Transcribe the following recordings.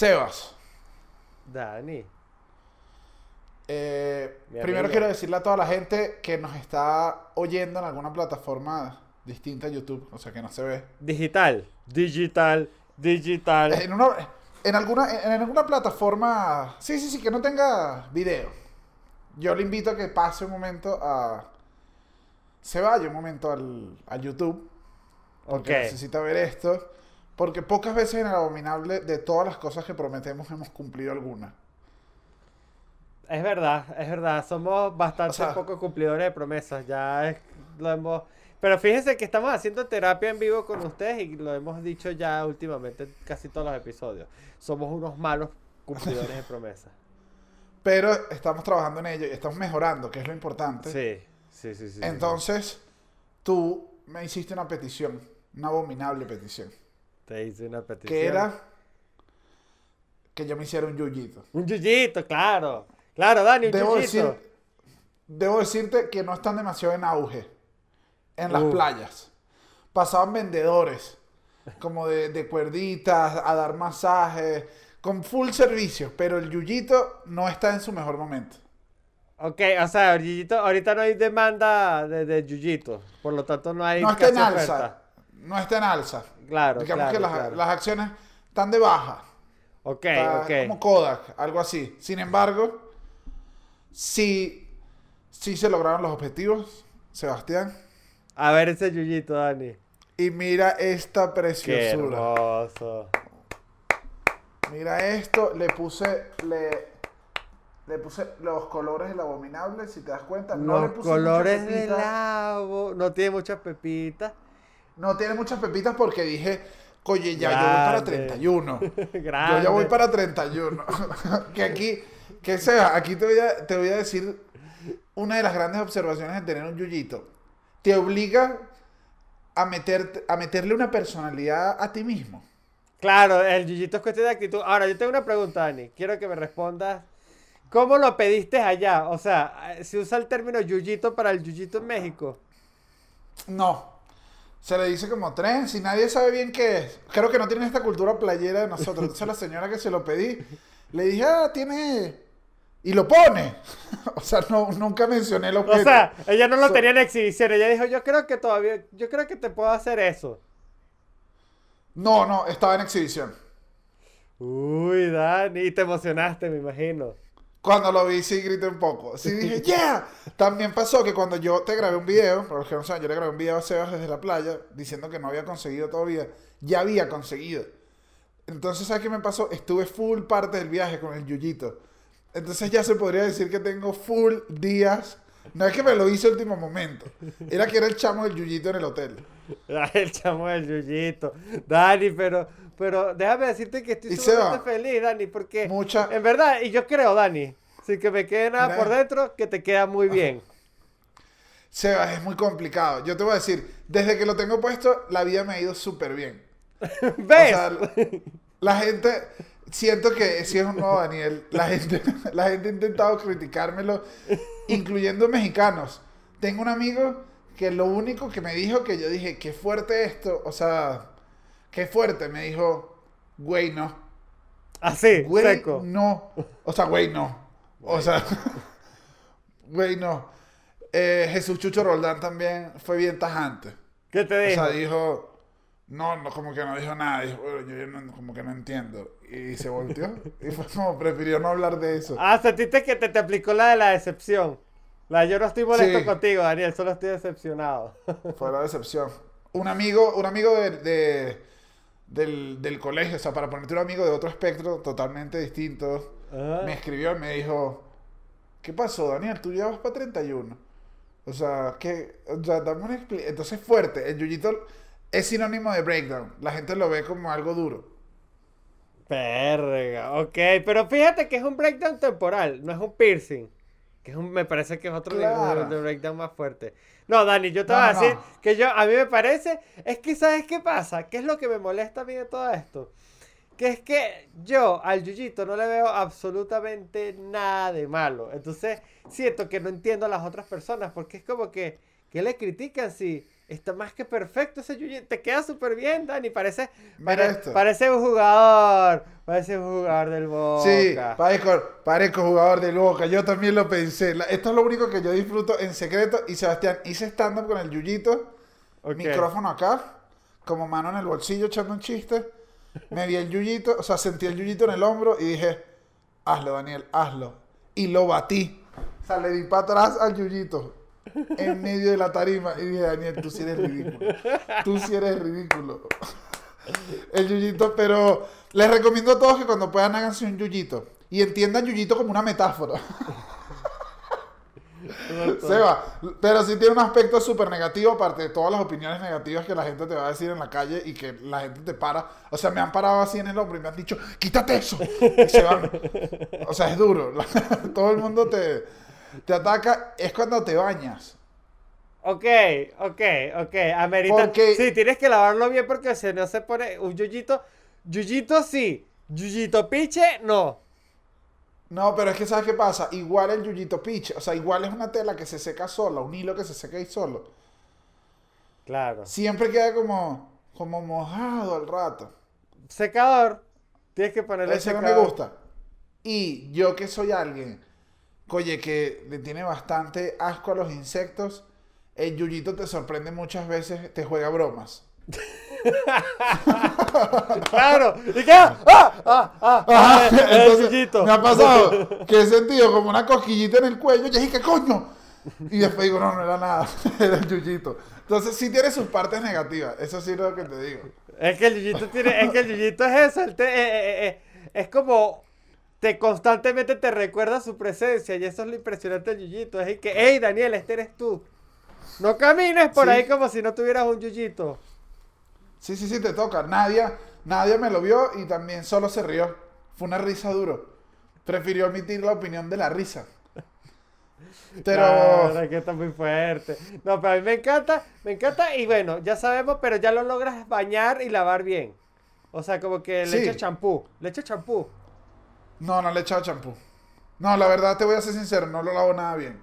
Sebas. Dani. eh, primero amigo. quiero decirle a toda la gente que nos está oyendo en alguna plataforma distinta a YouTube, o sea que no se ve. Digital. Digital. Digital. En, una, en, alguna, en alguna plataforma, sí, sí, sí, que no tenga video. Yo le invito a que pase un momento a... Se vaya un momento al, YouTube. Porque Ok. necesita ver esto. Porque pocas veces en el abominable de todas las cosas que prometemos hemos cumplido alguna. Es verdad, es verdad. Somos bastante O sea- poco cumplidores de promesas. Ya es- lo hemos. Pero fíjense que estamos haciendo terapia en vivo con ustedes y lo hemos dicho ya últimamente en casi todos los episodios. Somos unos malos cumplidores de promesas. Pero estamos trabajando en ello y estamos mejorando, que es lo importante. Sí, sí, sí, sí. sí. Entonces, tú me hiciste una petición, una abominable petición. Te hice una petición. Que era que yo me hiciera un yuyito. Un yuyito, claro. Claro, Dani, un Debo, yuyito. decir, debo decirte que no están demasiado en auge en las Uh. playas. Pasaban vendedores, como de, de cuerditas, a dar masajes, con full servicios, pero el yuyito no está en su mejor momento. Ok, o sea, yuyito, ahorita no hay demanda de, de yuyito. Por lo tanto, no hay No está en alza. oferta. No está en alza. Claro, Digamos claro, que las, claro. las acciones están de baja. Ok, Está ok. Como Kodak, algo así. Sin embargo, sí, sí se lograron los objetivos, Sebastián. A ver ese yuyito, Dani. Y mira esta Qué preciosura. hermoso. Mira esto, le puse, le, le puse los colores del abominable, si te das cuenta. No le puse colores del agua. No tiene muchas pepitas. No tiene muchas pepitas porque dije, oye, ya yo voy para Grande. 31. Grande. Yo ya voy para 31. que aquí, que sea, aquí te voy, a, te voy a decir una de las grandes observaciones de tener un yuyito. Te obliga a, meterte, a meterle una personalidad a ti mismo. Claro, el yuyito es cuestión de actitud. Ahora, yo tengo una pregunta, Dani. Quiero que me respondas. ¿Cómo lo pediste allá? O sea, ¿se usa el término yuyito para el yuyito en México? No. Se le dice como tren, si nadie sabe bien qué es. Creo que no tienen esta cultura playera de nosotros. Entonces la señora que se lo pedí, le dije, ah, tiene... Y lo pone. o sea, no, nunca mencioné el O objeto. sea, ella no lo So- tenía en exhibición. Ella dijo, yo creo que todavía, yo creo que te puedo hacer eso. No, no, estaba en exhibición. Uy, Dani, y te emocionaste, me imagino. Cuando lo vi, sí grité un poco. Sí dije, ¡yeah! También pasó que cuando yo te grabé un video, para los que no saben, yo le grabé un video a Sebas desde la playa, diciendo que no había conseguido todavía. Ya había conseguido. Entonces, ¿sabes qué me pasó? Estuve full parte del viaje con el Yuyito. Entonces ya se podría decir que tengo full días. No es que me lo hice a último momento. Era que era el chamo del Yuyito en el hotel. Ay, el chamo del yuyito. Dani, pero, pero déjame decirte que estoy sumamente feliz, Dani, porque Mucha- en verdad, y yo creo, Dani, sin que me quede nada por dentro, que te queda muy bien. Sebas, es muy complicado. Yo te voy a decir, desde que lo tengo puesto, la vida me ha ido súper bien. ¿Ves? O sea, la gente, siento que si es un nuevo Daniel, la gente, la gente ha intentado criticármelo, incluyendo mexicanos. Tengo un amigo que lo único que me dijo que yo dije, qué fuerte esto, o sea, qué fuerte, me dijo, güey, no. Así, Güey, seco. no. O sea, güey, no. O sea, güey, no. Eh, Jesús Chucho Roldán también fue bien tajante. ¿Qué te O dijo? sea, dijo, no, no, como que no dijo nada. Dijo, "Bueno, yo, yo no- como que no entiendo. Y se volteó. y fue como, prefirió no hablar de eso. Ah, sentiste que te, te aplicó la de la decepción. La yo no estoy molesto Sí. contigo, Daniel, solo estoy decepcionado. Fue la decepción. Un amigo, un amigo de, de- del, del colegio, o sea, para ponerte un amigo de otro espectro totalmente distinto, Ah. me escribió y me dijo, ¿qué pasó, Daniel? Tú ya vas para 31. O sea, que, o sea, dame una expli- Entonces, fuerte. El yuyito es sinónimo de breakdown. La gente lo ve como algo duro. Perga, ok, pero fíjate que es un breakdown temporal, no es un piercing. Que es un, me parece que es otro Claro. nivel de breakdown más fuerte. No, Dani, yo te No, voy a decir no. que yo, a mí me parece, es que ¿sabes qué pasa? ¿Qué es lo que me molesta a mí de todo esto? Que es que yo al Yuyito no le veo absolutamente nada de malo. Entonces siento que no entiendo a las otras personas porque es como que, ¿qué le critican si Está más que perfecto ese yuyito. Te queda súper bien, Dani. Parece, pare- esto. parece un jugador. Parece un jugador del Boca. Sí, parezco, parezco jugador del Boca. Yo también lo pensé. Esto es lo único que yo disfruto en secreto. Y Sebastián, hice stand-up con el Yuyito. Ok. Micrófono acá. Como mano en el bolsillo echando un chiste. Me vi el Yuyito. O sea, sentí el Yuyito en el hombro y dije, hazlo, Daniel, hazlo. Y lo batí. O sea, le di para atrás al Yuyito. En medio de la tarima. Y dije, Daniel, tú sí eres ridículo. Tú sí eres ridículo. El yuyito, pero les recomiendo a todos que cuando puedan háganse un yuyito. Y entiendan yuyito como una metáfora. Seba, pero sí tiene un aspecto súper negativo, aparte de todas las opiniones negativas que la gente te va a decir en la calle y que la gente te para. O sea, me han parado así en el hombro y me han dicho, quítate eso. Y se van. O sea, es duro. Todo el mundo te, te ataca. Es cuando te bañas. Ok, ok, ok. Amerita. Porque- Sí, tienes que lavarlo bien porque si no se pone un yuyito. Yuyito sí. Yuyito piche, no. No, pero es que ¿sabes qué pasa? Igual el yuyito pitch, o sea, igual es una tela que se seca sola, un hilo que se seca ahí solo. Claro. Siempre queda como, como mojado al rato. Secador. Tienes que ponerle no secador. me gusta. Y yo que soy alguien, oye, que le tiene bastante asco a los insectos, el yuyito te sorprende muchas veces, te juega bromas. Claro. ¿Y qué? ¡Ah! ¡Ah! ¡Ah! ah, el- el Entonces, me ha pasado que he sentido como una cosquillita en el cuello, y dije, ¿qué coño? Y después digo, no, no era nada, era el yuyito. Entonces sí tiene sus partes negativas, eso sí es lo que te digo. Es que el yuyito tiene, es que el yuyito es eso, él te- eh, eh, eh, es como te constantemente te recuerda su presencia y eso es lo impresionante del yuyito, es que, hey Daniel, este eres tú. No camines por Sí. ahí como si no tuvieras un yuyito. Sí, sí, sí, te toca. Nadia, Nadia me lo vio y también solo se rió. Fue una risa duro. Prefirió omitir la opinión de la risa. Pero... Claro, que está muy fuerte. No, pero a mí me encanta, me encanta y bueno, ya sabemos, pero ya lo logras bañar y lavar bien. O sea, como que le Sí. champú, le echas champú. No, no le he echado champú. No, la verdad te voy a ser sincero, no lo lavo nada bien.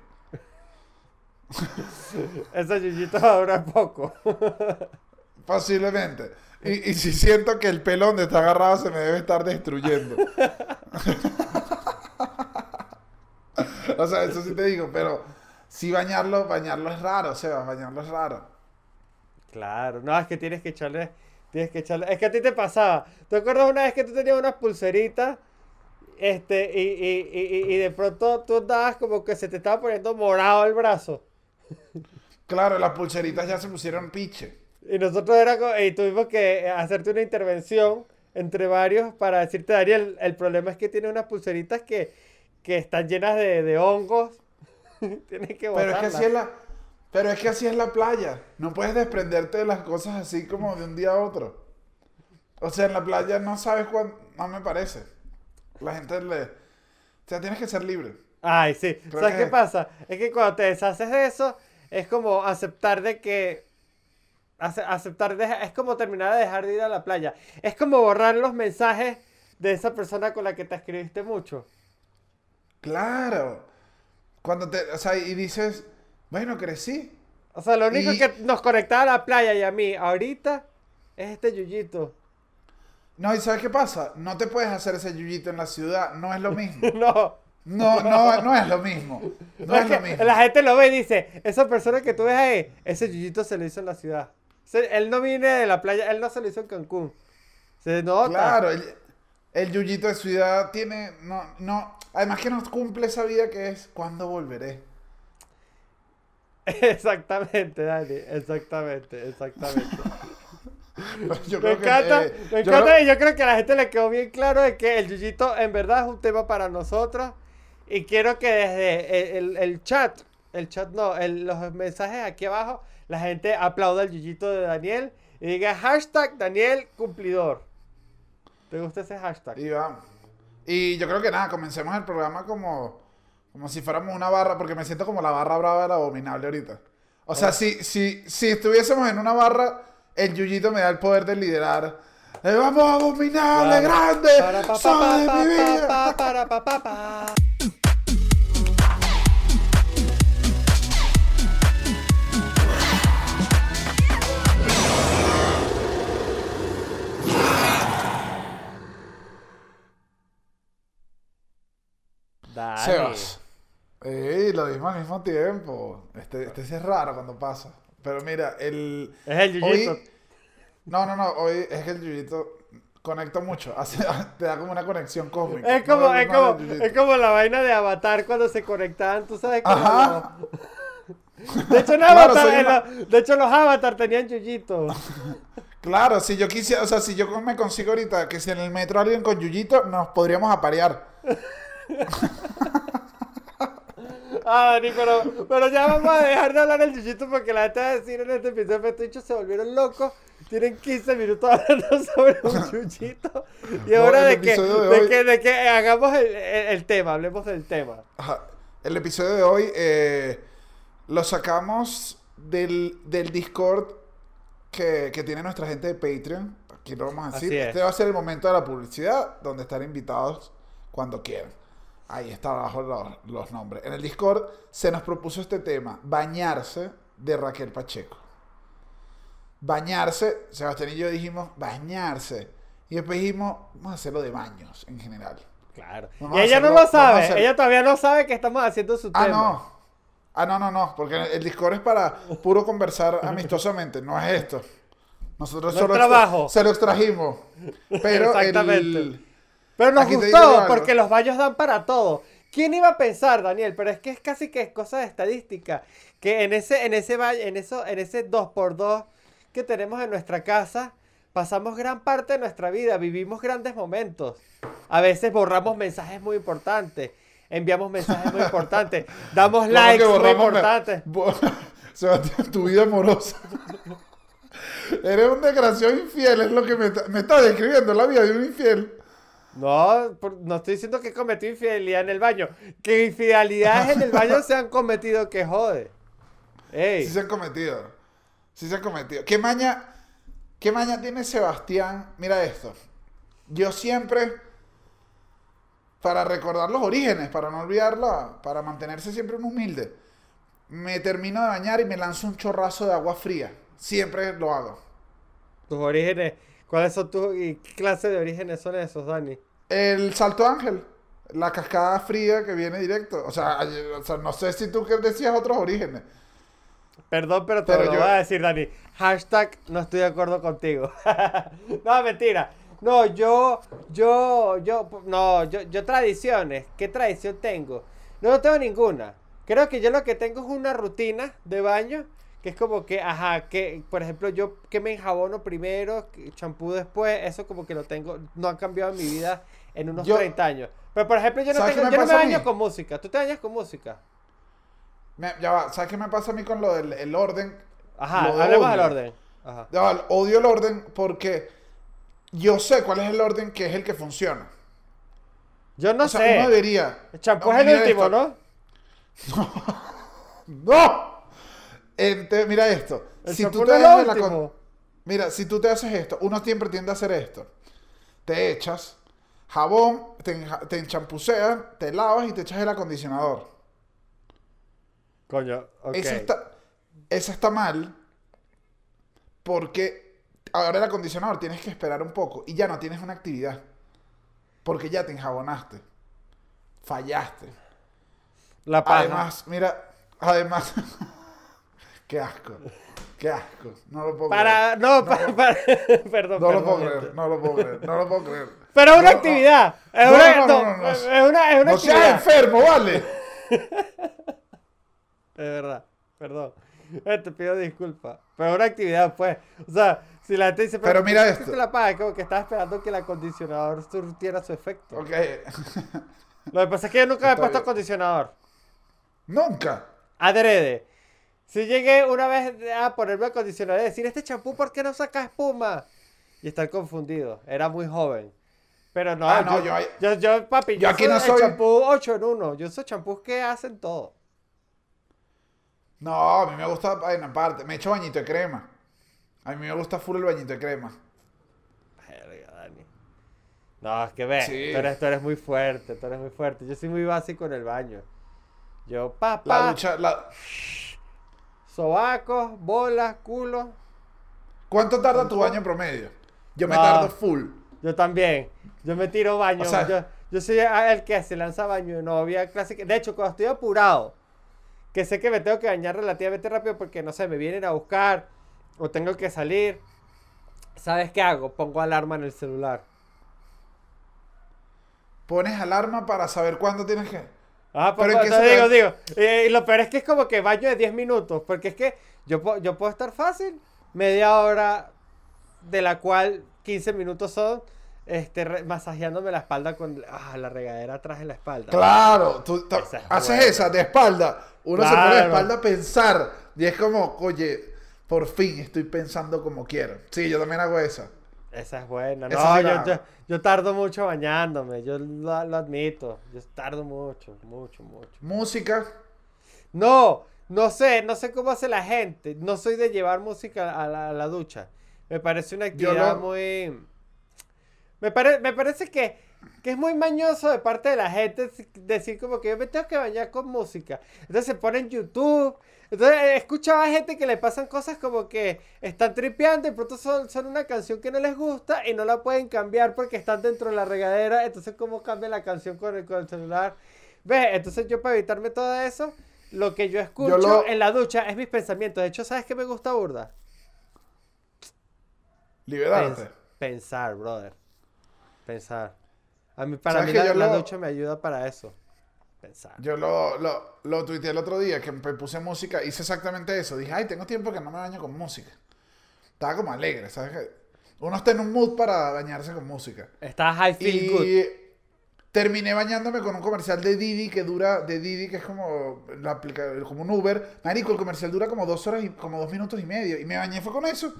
Ese yuyito va a durar poco. Posiblemente. Y, y si siento que el pelo donde está agarrado se me debe estar destruyendo. o sea, eso sí te digo, pero sí bañarlo, bañarlo es raro, Sebas, bañarlo es raro. Claro, no, es que tienes que echarle, tienes que echarle, es que a ti te pasaba, ¿te acuerdas una vez que tú tenías unas pulseritas, este, y, y, y, y de pronto tú andabas como que se te estaba poniendo morado el brazo, Claro, las pulseritas ya se pusieron piche. y nosotros era, y tuvimos que hacerte una intervención entre varios para decirte, Daniel, el problema es que tiene unas pulseritas que, que están llenas de, de hongos, tienes que Pero es que así es la, pero es que así es la playa. No puedes desprenderte de las cosas así como de un día a otro. O sea, en la playa no sabes cuándo, no me parece. La gente le, o sea, tienes que ser libre. Ay, sí. Creo ¿Sabes que- qué pasa? Es que cuando te deshaces de eso, es como aceptar de que. ace- aceptar de, es como terminar de dejar de ir a la playa. Es como borrar los mensajes de esa persona con la que te escribiste mucho. Claro. Cuando te, o sea, y dices, bueno, crecí. O sea, lo único Y- que nos conectaba a la playa y a mí ahorita es este yuyito. No, ¿y sabes qué pasa? No te puedes hacer ese yuyito en la ciudad, no es lo mismo. no. No, no, no es lo mismo. No Es es lo mismo. La gente lo ve y dice, esa persona que tú ves ahí, ese yuyito se lo hizo en la ciudad. Se- él no viene de la playa, él no se lo hizo en Cancún. Se nota. Claro, el, el yuyito de ciudad tiene, no, no, además que no cumple esa vida que es, ¿cuándo volveré? Exactamente, Dani, exactamente, exactamente. Yo me creo que, encanta, eh, me yo encanta creo- y yo creo que a la gente le quedó bien claro de que el yuyito en verdad es un tema para nosotros y quiero que desde el, el- el chat, el chat no, el- los mensajes aquí abajo, la gente aplauda el yuyito de Daniel y diga hashtag Daniel cumplidor. ¿Te gusta ese hashtag? Y vamos. Y yo creo que nada, comencemos el programa como, como si fuéramos una barra, porque me siento como la barra brava del abominable ahorita. O sea, si, si, si estuviésemos en una barra, el Yuyito me da el poder de liderar. Eh, ¡Vamos a dominarle grande! ¡Son de mi vida! Dale. Sebas. Ey, lo mismo al mismo tiempo. Este, este es raro cuando pasa. Pero mira, el. Es el yuyito. Hoy, no, no, no. Hoy es que el yuyito conecta mucho. Hace, te da como una conexión cósmica. Es como, No, es, no, como, yuyito. es como la vaina de Avatar cuando se conectaban, tú sabes cómo Ajá. De hecho, en Claro, Avatar, en lo- de hecho, los Avatar tenían yuyitos. Claro, si yo quisiera, o sea, si yo me consigo ahorita que si en el metro alguien con yuyito, nos podríamos aparear. Ah, Dani, pero, pero ya vamos a dejar de hablar del yuyito porque la gente va a decir en este episodio que se volvieron locos. Tienen 15 minutos hablando sobre un yuyito. Y ahora el de, que, de que, de que hagamos el, el- el tema, hablemos del tema. Ajá. El episodio de hoy eh, lo sacamos del, del Discord que, que tiene nuestra gente de Patreon. Aquí lo vamos a decir. Es. Este va a ser el momento de la publicidad, donde estar invitados cuando quieran. Ahí está abajo los, los nombres. En el Discord se nos propuso este tema, bañarse de Raquel Pacheco. Bañarse, Sebastián y yo dijimos, bañarse. Y después dijimos, vamos a hacerlo de baños en general. Claro. Vamos y ella no lo sabe. hacer- Ella todavía no sabe que estamos haciendo su Ah, tema. no. Ah, no, no, no. Porque el Discord es para puro conversar amistosamente. No es esto. Nosotros No solo trabajo. se lo extrajimos. Pero Exactamente. el... Pero nos Aquí te digo gustó algo. porque los baños dan para todo. ¿Quién iba a pensar, Daniel? Pero es que es casi que es cosa de estadística. Que en ese, en ese ba- en eso, en ese 2x2 que tenemos en nuestra casa, pasamos gran parte de nuestra vida, vivimos grandes momentos. A veces borramos mensajes muy importantes, enviamos mensajes muy importantes, damos ¿Cómo likes que muy borramos? importantes. Bo- Sebastián, tu vida amorosa. Eres un desgraciado infiel, es lo que me, está- me está describiendo la vida de un infiel. No, no estoy diciendo que cometí infidelidad en el baño. Que infidelidades en el baño se han cometido, que jode. Ey. Sí se han cometido. Sí se han cometido. ¿Qué maña, qué maña tiene Sebastián? Mira esto. Yo siempre, para recordar los orígenes, para no olvidarla, para mantenerse siempre un humilde, me termino de bañar y me lanzo un chorrazo de agua fría. Siempre lo hago. Tus orígenes, ¿cuáles son tus y qué clase de orígenes son esos, Dani? El Salto Ángel, la cascada fría que viene directo. O sea, o sea, no sé si tú que decías otros orígenes. Perdón, pero te Pero lo yo- voy a decir, Dani. Hashtag no estoy de acuerdo contigo. no, mentira. No, yo, yo, yo, no, yo, yo tradiciones. ¿Qué tradición tengo? No, no tengo ninguna. Creo que yo lo que tengo es una rutina de baño. Que es como que, ajá, que, por ejemplo, yo que me enjabono primero, champú después, eso como que lo tengo, no ha cambiado en mi vida en unos Yo- 30 años. Pero, por ejemplo, yo no, ¿Sabes tengo, yo no me baño con música. ¿Tú te bañas con música? Me- ya va, ¿sabes qué me pasa a mí con lo del el orden? Ajá, Lo hablemos del orden. Ajá. Ya va, odio el orden porque yo sé cuál es el orden que es el que funciona. Yo no o sea, sé. uno debería. El champú No, es el último, esto. ¿no? ¡No! Ente- mira esto. El Si tú no te es la con-. Mira, si tú te haces esto, uno siempre tiende a hacer esto. Te echas jabón, te, te enchampuceas, te lavas y te echas el acondicionador. Coño, ok. Eso, está, está mal porque ahora el acondicionador tienes que esperar un poco y ya no tienes una actividad. Porque ya te enjabonaste. Fallaste. La paja. Además, mira, además... qué asco. Qué asco. No lo puedo para, creer. no, para, para- perdón, No lo puedo creer. No lo puedo creer. No lo puedo creer. Pero es una No, no. actividad. Es una, no, no, no, no, no. es una, es una No seas actividad. enfermo, vale. Es verdad, perdón. Eh, Te pido disculpas. Pero es una actividad, pues. O sea, si la gente dice, Pero mira ¿qué esto. la paja? Es como que estaba esperando que el acondicionador surtiera su efecto. Ok. Lo que pasa es que yo nunca me he puesto bien. acondicionador. Nunca. Adrede. Si llegué una vez a ponerme acondicionador y decir, este champú, ¿por qué no saca espuma? Y estar confundido. Era muy joven. Pero no, Ah, no, yo, yo- yo, yo, papi, yo yo, aquí soy no soy- champú 8 en 1. Yo soy champús que hacen todo. No, a mí me gusta vaina aparte. Me echo bañito de crema. A mí me gusta full el bañito de crema. Verga, Dani. No, es que ve, Sí. tú, eres, tú eres muy fuerte, tú eres muy fuerte. Yo soy muy básico en el baño. Yo, La papá, ducha, la... sobacos, bolas, culo. ¿Cuánto tarda tu baño en promedio? Yo me No. tardo full. Yo también. Yo me tiro baño. O sea- yo, Yo soy el que se lanza baño de novia clásica. De hecho, cuando estoy apurado, que sé que me tengo que bañar relativamente rápido porque, no sé, me vienen a buscar o tengo que salir. ¿Sabes qué hago? Pongo alarma en el celular. Pones alarma para saber cuándo tienes que. Ah, pues Pero entonces digo, digo. eh, y lo peor es que es como que baño de 10 minutos. Porque es que yo, yo puedo estar fácil media hora, de la cual 15 minutos son este, re- masajeándome la espalda con ah, la regadera atrás de la espalda. Claro, tú ta- Esa es haces buena. esa de espalda. Uno se pone de Claro. espalda a pensar. Y es como, oye, por fin estoy pensando como quiero. Sí, yo también hago esa. Esa es buena. Esa No, sí yo, la yo, hago. yo tardo mucho bañándome. Yo lo, lo admito. Yo tardo mucho, mucho, mucho. Música. No, no sé, no sé cómo hace la gente. No soy de llevar música a la, a la ducha. Me parece una actividad lo- muy... Me, pare- me parece que, que es muy mañoso de parte de la gente decir como que yo me tengo que bañar con música. Entonces se pone en YouTube. Entonces he escuchado a gente que le pasan cosas como que están tripeando y pronto son, son una canción que no les gusta y no la pueden cambiar porque están dentro de la regadera. Entonces, ¿cómo cambia la canción con el, con el celular? ¿Ves? Entonces yo para evitarme todo eso, lo que yo escucho lo- en la ducha es mis pensamientos. De hecho, ¿sabes qué me gusta burda? Liberarte. Pens- pensar, brother. Pensar. A mí, para ¿Sabes mí la, la lo- ducha me ayuda para eso. Pensar. Yo lo, lo, lo tuiteé el otro día que me puse música, hice exactamente eso. Dije, ay, tengo tiempo que no me baño con música. Estaba como alegre, ¿sabes? qué? Uno está en un mood para bañarse con música. Está high feel good. Y terminé bañándome con un comercial de Didi que dura, de Didi que es como la como un Uber. Marico, el comercial dura como dos horas y como dos minutos y medio. Y me bañé fue con eso.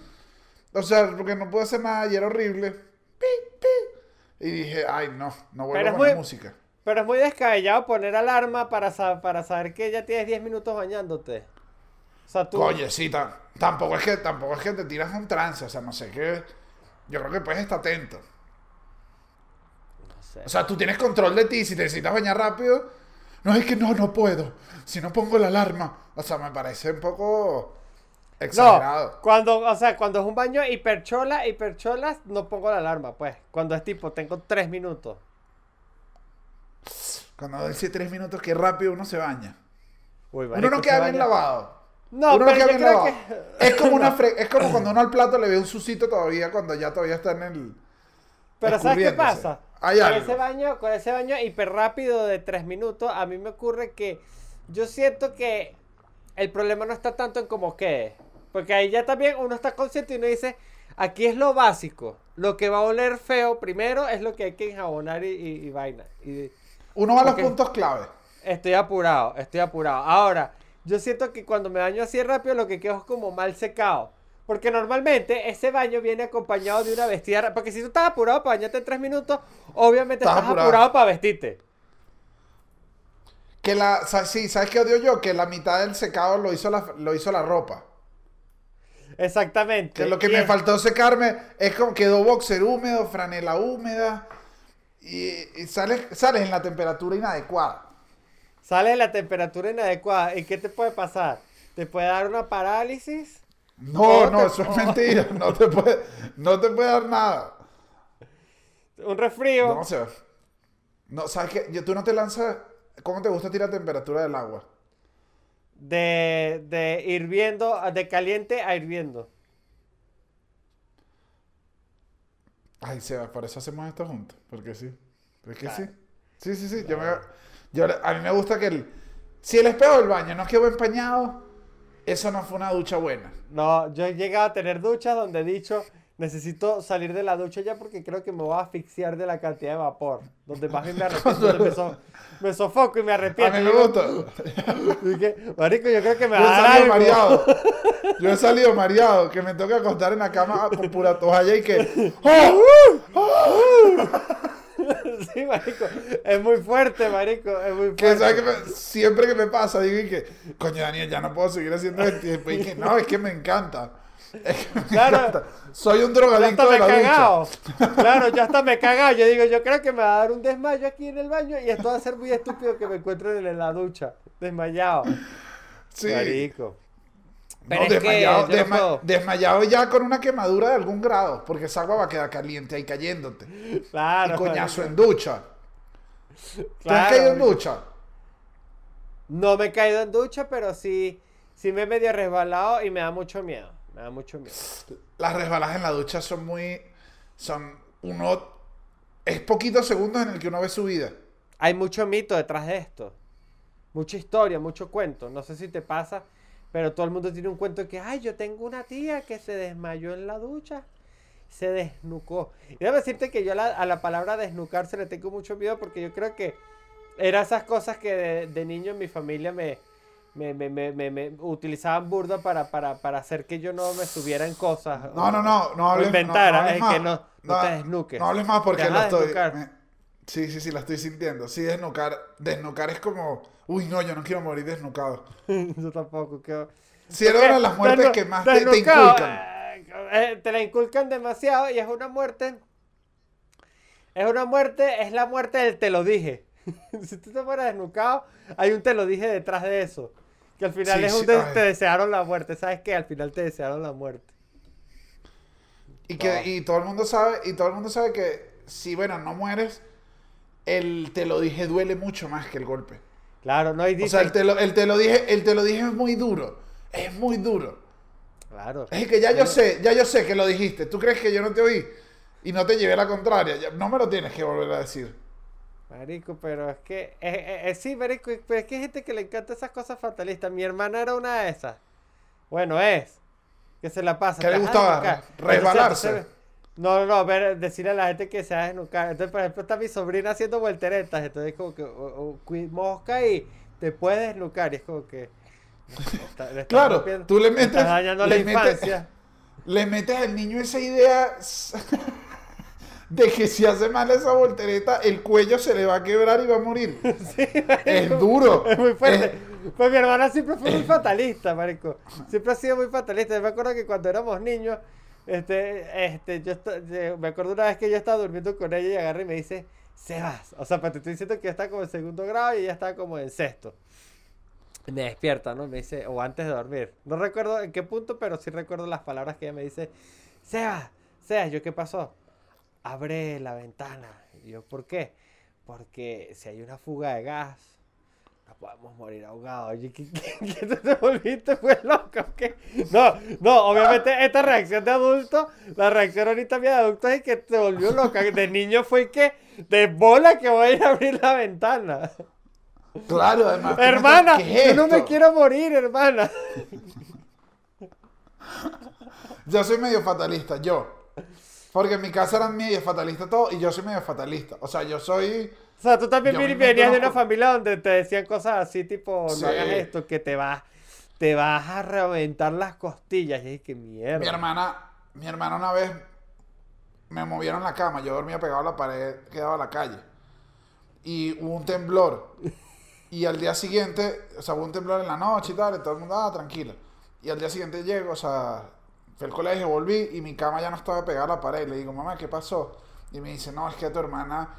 O sea, porque no pude hacer nada y era horrible. Pi, pi. Y dije, ay, no, no vuelvo a poner muy- música. Pero es muy descabellado poner alarma para, sa- para saber que ya tienes 10 minutos bañándote. O sea, tú... Oye, sí, ta- tampoco es que tampoco es que te tiras un trance, o sea, no sé qué. Yo creo que puedes estar atento. No sé. O sea, tú tienes control de ti, si te necesitas bañar rápido, no es que no, no puedo. Si no pongo la alarma. O sea, me parece un poco exagerado. No, cuando, o sea, cuando es un baño hiperchola, hipercholas, no pongo la alarma, pues. Cuando es tipo, tengo 3 minutos. Cuando dice tres minutos, qué rápido uno se baña. Uy, Uno no queda bien lavado. No, uno pero no queda bien lavado. que... Es como una fre- es como cuando uno al plato le ve un sucito todavía cuando ya todavía está en el. Pero ¿sabes qué pasa? Hay con algo. ese baño, con ese baño hiper rápido de 3 minutos, a mí me ocurre que yo siento que el problema no está tanto en cómo quede. Porque ahí ya también uno está consciente y uno dice, aquí es lo básico. Lo que va a oler feo primero es lo que hay que enjabonar y, y- y vaina. Y Uno va a los puntos clave. estoy apurado, estoy apurado. Ahora, yo siento que cuando me baño así rápido lo que quedo es como mal secado. Porque normalmente ese baño viene acompañado de una vestida. Porque si tú estás apurado para bañarte en 3 minutos, obviamente Estás estás apurado. apurado para vestirte. Que la, sí, ¿sabes qué odio yo? Que la mitad del secado lo hizo la, lo hizo la ropa. Exactamente. Que lo que Y me es- faltó secarme es como quedó boxer húmedo, franela húmeda. Y, y sales, sales en la temperatura inadecuada. Sale la temperatura inadecuada. ¿Y qué te puede pasar? Te puede dar una parálisis. No, No no, te- eso es mentira. No te puede, no te puede dar nada. Un resfrío. No, o sea, no, ¿sabes qué? Yo- Tú no te lanzas. ¿Cómo te gusta tirar temperatura del agua? De, de hirviendo, de caliente a hirviendo. Ay, Seba, por eso hacemos esto juntos. Porque sí. Es que Claro. sí. Sí, sí, sí. Yo me, yo, a mí me gusta que el. Si el espejo del baño no quedó empañado, eso no fue una ducha buena. No, yo he llegado a tener duchas donde he dicho, necesito salir de la ducha ya porque creo que me voy a asfixiar de la cantidad de vapor. Donde más bien me arrepiento, me, so- me sofoco y me A arrepiento. mí me gusta. dije, marico, yo creo que me va a dar salido algo". mareado. Yo he salido mareado, que me toca acostar en la cama con pura toalla y que. ¡Oh! sí, marico. Es muy fuerte, marico. Es muy Que fuerte. ¿sabes qué me- siempre que me pasa, digo y que, coño Daniel, ya no puedo seguir haciendo esto. Y dije, no, es que me encanta. Claro. Soy un Yo hasta drogadicto me de he la ducha. cagado. Claro, yo hasta me he cagado. Yo digo, yo creo que me va a dar un desmayo aquí en el baño y esto va a ser muy estúpido que me encuentre en la ducha. Desmayado. Sí. Marico. No, desmayado, no desma- desmayado ya con una quemadura de algún grado, porque esa agua va a quedar caliente ahí cayéndote. Claro. y coñazo marico. en ducha. ¿Te has Claro, caído en ducha? No me he caído en ducha, pero sí, sí me he medio resbalado y me da mucho miedo. Me da mucho miedo. Las resbalas en la ducha son muy. Son uno. Es poquitos segundos en el que uno ve su vida. Hay mucho mito detrás de esto. Mucha historia, mucho cuento. No sé si te pasa, pero todo el mundo tiene un cuento de que, ay, yo tengo una tía que se desmayó en la ducha. Se desnucó. Y déjame decirte que yo a la, a la palabra desnucarse le tengo mucho miedo porque yo creo que eran esas cosas que de, de niño en mi familia me, me, me, me, me- me utilizaban burda para, para, para hacer que yo no me subiera en cosas. No, no, no, no hables, inventara, no, no hables es más. que no, no te desnuques. No hables más porque lo estoy. Sí, sí, sí, la estoy sintiendo. Sí, desnucar. Desnucar es como. Uy, no, yo no quiero morir desnucado. yo tampoco, que... Si era una de las muertes Desnu- que más te, inculcan. eh, eh, te la inculcan demasiado y es una muerte. Es una muerte, es la muerte del te lo dije. si tú te mueres desnucado, hay un te lo dije detrás de eso. Que al final Sí, es un sí, te desearon la muerte. ¿Sabes qué? Al final te desearon la muerte. Y que y todo el mundo sabe, y todo el mundo sabe que si bueno, no mueres, el te lo dije duele mucho más que el golpe. Claro, no hay O sea, el te lo, el te lo dije, el te lo dije es muy duro. Es muy duro. Claro. Es que ya yo sé, ya yo sé que lo dijiste. ¿Tú crees que yo no te oí? Y no te llevé la contraria. No me lo tienes que volver a decir. Marico, pero es que, eh, eh, eh, sí, marico, pero es que hay gente que le encanta esas cosas fatalistas. Mi hermana era una de esas. Bueno, es. Que se la pasa. ¿Qué le gustaba? ¿Resbalarse? Entonces, no, no, no, ver, decirle a la gente que se va a desnucar. Entonces, por ejemplo, está mi sobrina haciendo volteretas. Entonces, como que, o, o, mosca y te puedes desnucar. Y es como que. está- le Claro, tú le metes- Estás dañando le la metes- infancia. Le metes al niño esa idea de que si hace mal esa voltereta, el cuello se le va a quebrar y va a morir. es duro. Es muy fuerte. Es- Pues mi hermana siempre fue muy fatalista, marico. Siempre ha sido muy fatalista. Yo me acuerdo que cuando éramos niños, este, este, yo, yo- me acuerdo una vez que yo estaba durmiendo con ella y agarra y me dice, Sebas. O sea, pero te estoy diciendo que estaba como en segundo grado y ella estaba como en sexto. Y me despierta, ¿no? Me dice, o antes de dormir. No recuerdo en qué punto, pero sí recuerdo las palabras que ella me dice, Sebas, Sebas, ¿yo qué pasó? Abre la ventana. Y yo, ¿por qué? Porque si hay una fuga de gas, no podemos morir ahogados. Oye, ¿qué, qué, qué te, te volviste? Fue loco. ¿qué? No, no, obviamente esta reacción de adulto, la reacción ahorita mía de adulto es que te volvió loca. De niño fue que, de bola que voy a ir a abrir la ventana. Claro, además. hermana, ¿qué es yo no me quiero morir, hermana. Yo soy medio fatalista, yo. Porque en mi casa eran medio fatalistas todo y yo soy medio fatalista. O sea, yo soy. O sea, tú también venías de una familia donde te decían cosas así, tipo, Sí. no hagas esto, que te vas, te vas a reventar las costillas. Y es que mierda. Mi hermana, mi hermana una vez me movieron la cama, yo dormía pegado a la pared que daba a la calle. Y hubo un temblor. Y al día siguiente, o sea, hubo un temblor en la noche y tal, y todo el mundo, ah, tranquilo. Y al día siguiente llego, o sea, fui al colegio, volví y mi cama ya no estaba pegada a la pared. Le digo, mamá, ¿qué pasó? Y me dice, no, es que a tu hermana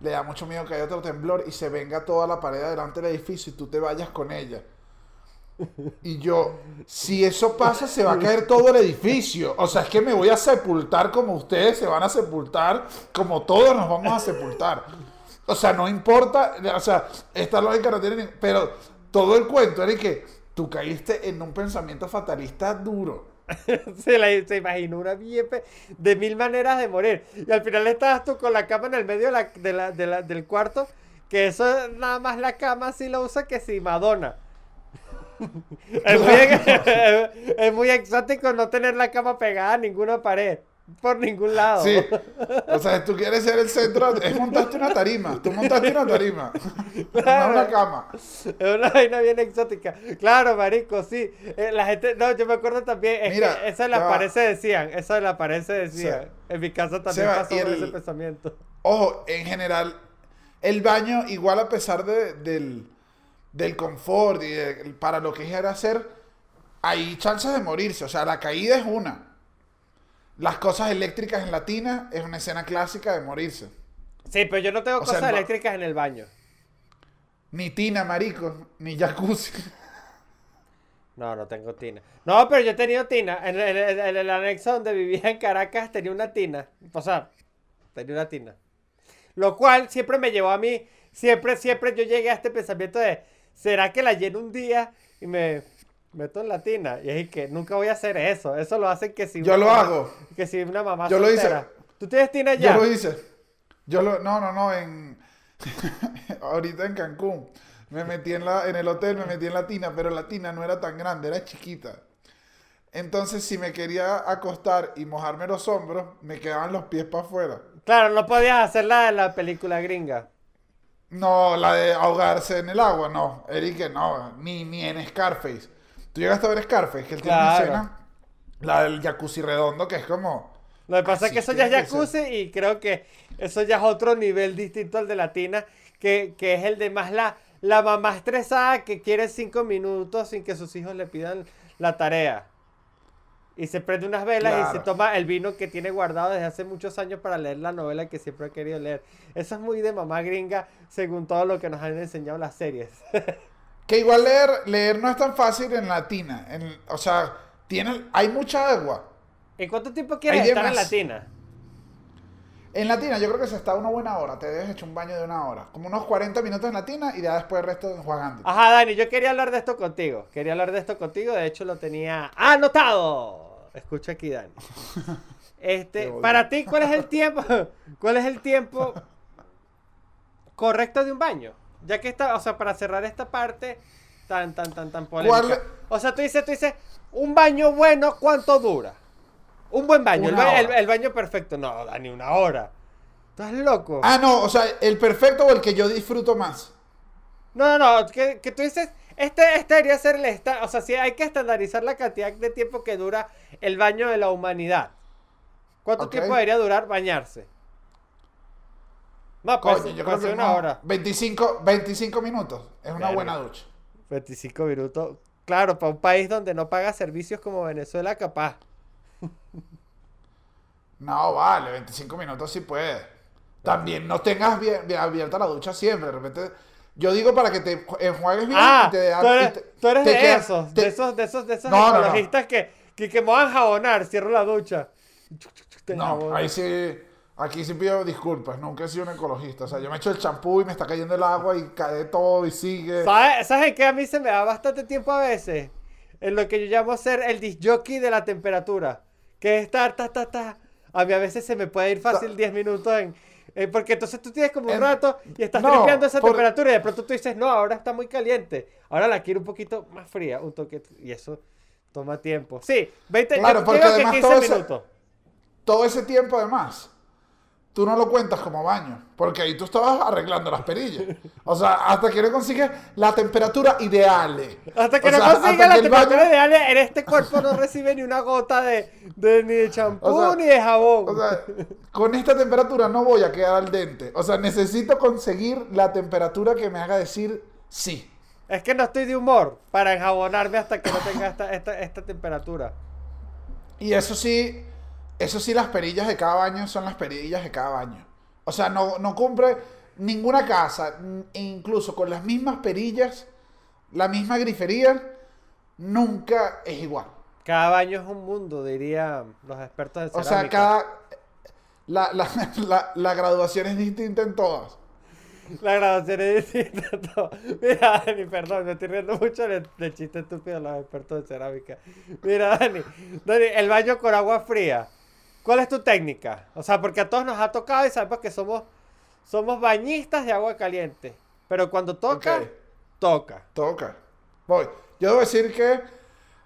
le da mucho miedo que haya otro temblor y se venga toda la pared adelante del edificio y tú te vayas con ella. Y yo, si eso pasa, se va a caer todo el edificio. O sea, es que me voy a sepultar como ustedes se van a sepultar, como todos nos vamos a sepultar. O sea, no importa, o sea, esta lógica no tiene. Pero todo el cuento era que tú caíste en un pensamiento fatalista duro. se, la, se imaginó una bien de mil maneras de morir. Y al final estabas tú con la cama en el medio de la, de la- de la- del cuarto. Que eso nada más la cama sí lo usa que si Madonna. es, muy, es muy exótico no tener la cama pegada a ninguna pared. Por ningún lado. Sí. O sea, tú quieres ser el centro, es montaste una tarima. Tú montaste una tarima. No una cama. Es una vaina bien exótica. Claro, marico, sí. Eh, la gente, no, yo me acuerdo también, es Mira, que eso de la va. pared se decían, eso de la pared se decían. En mi casa también Seba, pasó el- ese pensamiento. Ojo, en general, el baño, igual a pesar de- del, del confort y de- para lo que era hacer, hay chances de morirse. O sea, la caída es una. Las cosas eléctricas en la tina es una escena clásica de morirse. Sí, pero yo no tengo O sea, cosas el eléctricas en el baño. Ni tina, marico, ni jacuzzi. No, no tengo tina. No, pero yo he tenido tina. En, el- en el- en el anexo donde vivía en Caracas tenía una tina. O sea, tenía una tina. Lo cual siempre me llevó a mí siempre, siempre yo llegué a este pensamiento de, ¿será que la lleno un día y me meto en la tina? Y es que nunca voy a hacer eso. Eso lo hacen que si Yo lo mamá- hago. Que si una mamá Yo lo hice. ¿Tú tienes tina ya? Yo lo hice. Yo lo, no, no, no, en ahorita en Cancún. Me metí en la, en el hotel, me metí en la tina, pero la tina no era tan grande, era chiquita. Entonces, si me quería acostar y mojarme los hombros, me quedaban los pies para afuera. Claro, no podías hacer la de la película gringa. No, la de ahogarse en el agua, no. Eric, no, ni, ni en Scarface. ¿Tú llegaste a ver Scarface? Que él tiene una Claro. escena, la del jacuzzi redondo, que es como... Lo que pasa es que eso ya es jacuzzi y creo que eso ya es otro nivel distinto al de la tina, que, que es el de más la, la mamá estresada que quiere cinco minutos sin que sus hijos le pidan la tarea. Y se prende unas velas y se Claro. toma el vino que tiene guardado desde hace muchos años para leer la novela que siempre ha querido leer. Eso es muy de mamá gringa, según todo lo que nos han enseñado las series. Que igual leer, leer no es tan fácil en la tina. En- o sea, tiene, hay mucha agua. ¿En cuánto tiempo quieres Hay estar en demas- la tina? En la tina yo creo que se está una buena hora. Te debes echar un baño de una hora. Como unos 40 minutos en la tina y ya después el resto jugando. Ajá, Dani, yo quería hablar de esto contigo. Quería hablar de esto contigo, de hecho lo tenía anotado. Escucha aquí, Dani. Este, para ti, ¿cuál es el tiempo? ¿Cuál es el tiempo correcto de un baño? Ya que está, o sea, para cerrar esta parte tan, tan, tan, tan polémica. ¿Cuál- O sea, tú dices, tú dices, un baño bueno, ¿cuánto dura? Un buen baño, el, Una ba- el- hora. el baño perfecto. No, Dani, una hora. ¿Estás loco? Ah, no, o sea, el perfecto o el que yo disfruto más. No, no, no, que, que tú dices, este, este debería ser el esta- o sea, sí hay que estandarizar la cantidad de tiempo que dura el baño de la humanidad. ¿Cuánto tiempo debería durar bañarse? No, pues, Coño, yo creo que una no. hora. 25, 25 minutos. Es una buena ducha. 25 minutos. Claro, para un país donde no paga servicios como Venezuela, capaz. No, vale, 25 minutos sí puede. También no tengas bien, bien abierta la ducha siempre. De repente, yo digo para que te enjuagues bien Ah, y te tú eres, y te- tú eres te de quedas- esos, te- de esos, de esos, de esos No, no, no. ecologistas que, que, que me van a jabonar, cierro la ducha. No, ahí sí, aquí sí pido disculpas. Nunca he sido un ecologista. O sea, yo me echo el champú y me está cayendo el agua y cae todo y sigue. ¿Sabes, ¿Sabes qué a mí se me da bastante tiempo a veces? En lo que yo llamo ser el disjockey de la temperatura. Que es estar, ta, ta, ta. A mí a veces se me puede ir fácil 10 minutos en... eh, porque entonces tú tienes como un En- rato y estás no, esa por- temperatura y de pronto tú dices, no, ahora está muy caliente. Ahora la quiero un poquito más fría, un toque. Y eso toma tiempo. Sí, 20 Claro, porque que además 15 todo ese- minutos. Todo ese tiempo, además, tú no lo cuentas como baño. Porque ahí tú estabas arreglando las perillas. O sea, hasta que no consigues la temperatura ideal. Hasta que O no sea, hasta la temperatura baño- ideal, en este cuerpo no recibe ni una gota de, de- ni de champú O sea, ni de jabón. O sea, con esta temperatura no voy a quedar al dente. O sea, necesito conseguir la temperatura que me haga decir sí. Es que no estoy de humor para enjabonarme hasta que no tenga esta, esta, esta temperatura. Y eso sí, eso sí, las perillas de cada baño son las perillas de cada baño. O sea, no, no cumple ninguna casa, e incluso con las mismas perillas, la misma grifería, nunca es igual. Cada baño es un mundo, dirían los expertos de O cerámica. sea, cada... La, la, la, la graduación es distinta en todas. La grabación es distinta. todo. Mira, Dani, perdón, me estoy riendo mucho del, del chiste estúpido de los expertos de cerámica. Mira, Dani, Dani, el baño con agua fría. ¿Cuál es tu técnica? O sea, porque a todos nos ha tocado y sabemos que somos, somos bañistas de agua caliente. Pero cuando toca, Ok. toca. Toca. Voy. Yo debo decir que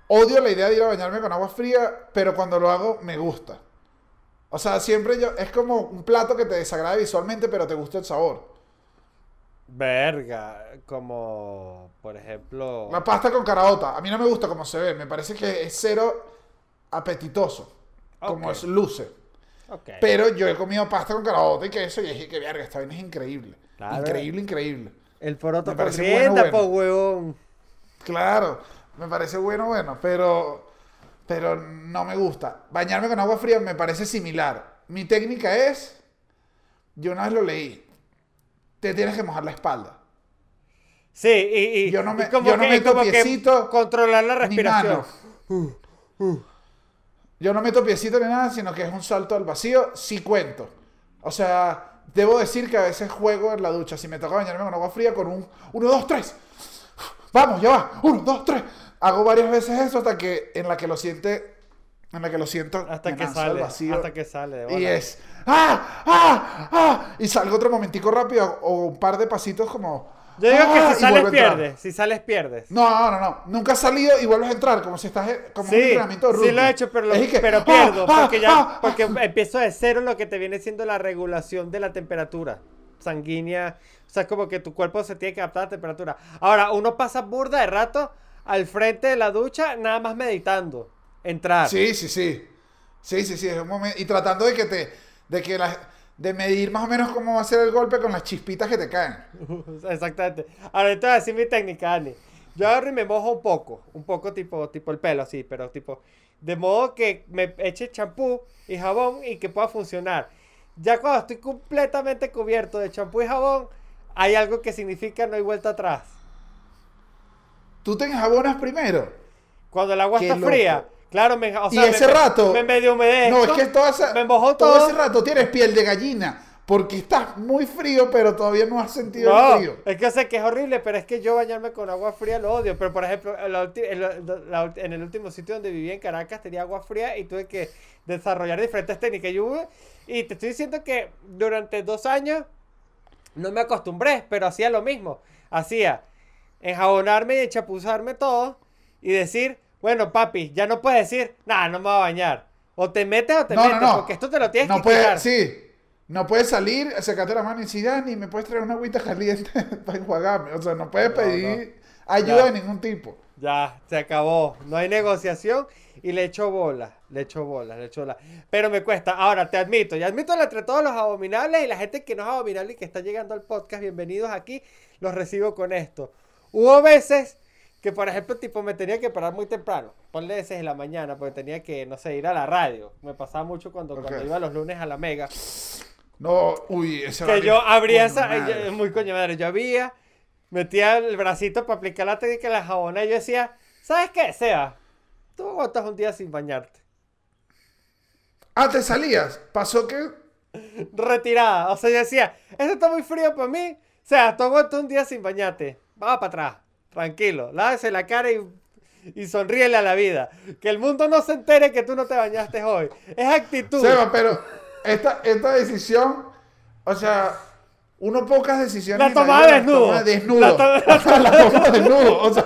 odio la idea de ir a bañarme con agua fría, pero cuando lo hago me gusta. O sea, siempre yo. Es como un plato que te desagrada visualmente, pero te gusta el sabor. Verga, como por ejemplo. La pasta con caraota. A mí no me gusta como se ve. Me parece que es cero apetitoso. Como es luce. Ok. Pero yo he comido pasta con caraota y queso y dije que verga, esta vaina es increíble. Claro. Increíble, increíble. El poroto Me parece bueno, po bueno. huevón. Claro, me parece bueno, bueno, pero, pero no me gusta. Bañarme con agua fría me parece similar. Mi técnica es, yo una vez lo leí, te tienes que mojar la espalda. Sí, y, y, Yo no me- y como yo no que, meto como que piecito controlar la Ni respiración. mano. Yo no meto piecito ni nada, sino que es un salto al vacío, sí cuento. O sea, debo decir que a veces juego en la ducha. Si me toca bañarme con agua fría, con un 1, 2, 3. Vamos, ya va. 1, 2, 3. Hago varias veces eso hasta que en la que lo siente. En la que lo siento. Hasta que lanzo al sale. vacío. Hasta que sale. de Y es. ¡Ah! ¡Ah! ¡Ah! Y salgo otro momentico rápido o un par de pasitos como. Yo digo ¡ah! que si sales vuelvo a entrar. pierdes. Si sales pierdes. No, no, no. Nunca has salido y vuelves a entrar como si estás como un entrenamiento de sí lo he hecho, pero, lo- Es y que, pero ¡ah! pierdo. ¡ah! porque ya, ¡ah! porque empiezo de cero lo que te viene siendo la regulación de la temperatura sanguínea. O sea, como que tu cuerpo se tiene que adaptar a la temperatura. Ahora, uno pasa burda de rato al frente de la ducha, nada más meditando. Entrar. Sí, sí, sí. Sí, sí, sí. es un Y tratando de que te. De que las. De medir más o menos cómo va a ser el golpe con las chispitas que te caen. Exactamente. Ahora, te voy a decir mi técnica, Dani. Yo agarro y me mojo un poco. Un poco tipo, tipo el pelo, así, pero tipo. De modo que me eche champú y jabón y que pueda funcionar. Ya cuando estoy completamente cubierto de champú y jabón, hay algo que significa no hay vuelta atrás. Tú te enjabonas primero. Cuando el agua Qué está loco. fría, claro, me, o y sea, ese me, rato. me medio humedezco. No, es que todo ese, me mojó todo todo. ese rato tienes piel de gallina. Porque estás muy frío, pero todavía no has sentido No, el frío. es que sé que es horrible, pero es que yo bañarme con agua fría lo odio. Pero por ejemplo, en, la ulti- en la- la ulti- en el último sitio donde viví en Caracas tenía agua fría y tuve que desarrollar diferentes técnicas. Yo y te estoy diciendo que durante dos años no me acostumbré, pero hacía lo mismo. Hacía enjabonarme y enchapuzarme todo y decir, bueno, papi, ya no puedes decir, nada, no me voy a bañar. O te metes o te No, metes, no. porque esto te lo tienes No que puedes, quitar. sí. No puedes salir, secarte la mano y decir, Dani, ¿me puedes traer una agüita caliente para enjuagarme? O sea, no puedes pedir ayuda Ya. de ningún tipo. Ya, se acabó. No hay negociación y le echo bola. Le echo bola, le echo bola. Pero me cuesta. Ahora, te admito. Y admito entre todos los abominables y la gente que no es abominable y que está llegando al podcast. Bienvenidos aquí. Los recibo con esto. Hubo veces que, por ejemplo, tipo, me tenía que parar muy temprano. Ponle veces en la mañana porque tenía que, no sé, ir a la radio. Me pasaba mucho cuando, Ok. cuando iba los lunes a la mega. No, uy, ese Que yo abría esa. madre. muy coño madre. Yo abría, metía el bracito para aplicar la técnica de la jabona y yo decía, ¿sabes qué, Seba? Tú aguantas un día sin bañarte. Ah, te salías. Pasó que. Retirada. O sea, yo decía, esto está muy frío para mí. O sea, tú aguantas un día sin bañarte. Va para atrás. Tranquilo. Lávese la cara y, y sonríele a la vida. Que el mundo no se entere que tú no te bañaste hoy. Es actitud. Seba, pero esta, esta decisión, o sea, uno pocas decisiones. La tomaba desnudo. toma desnudo. La to- La tomaba desnudo. O sea,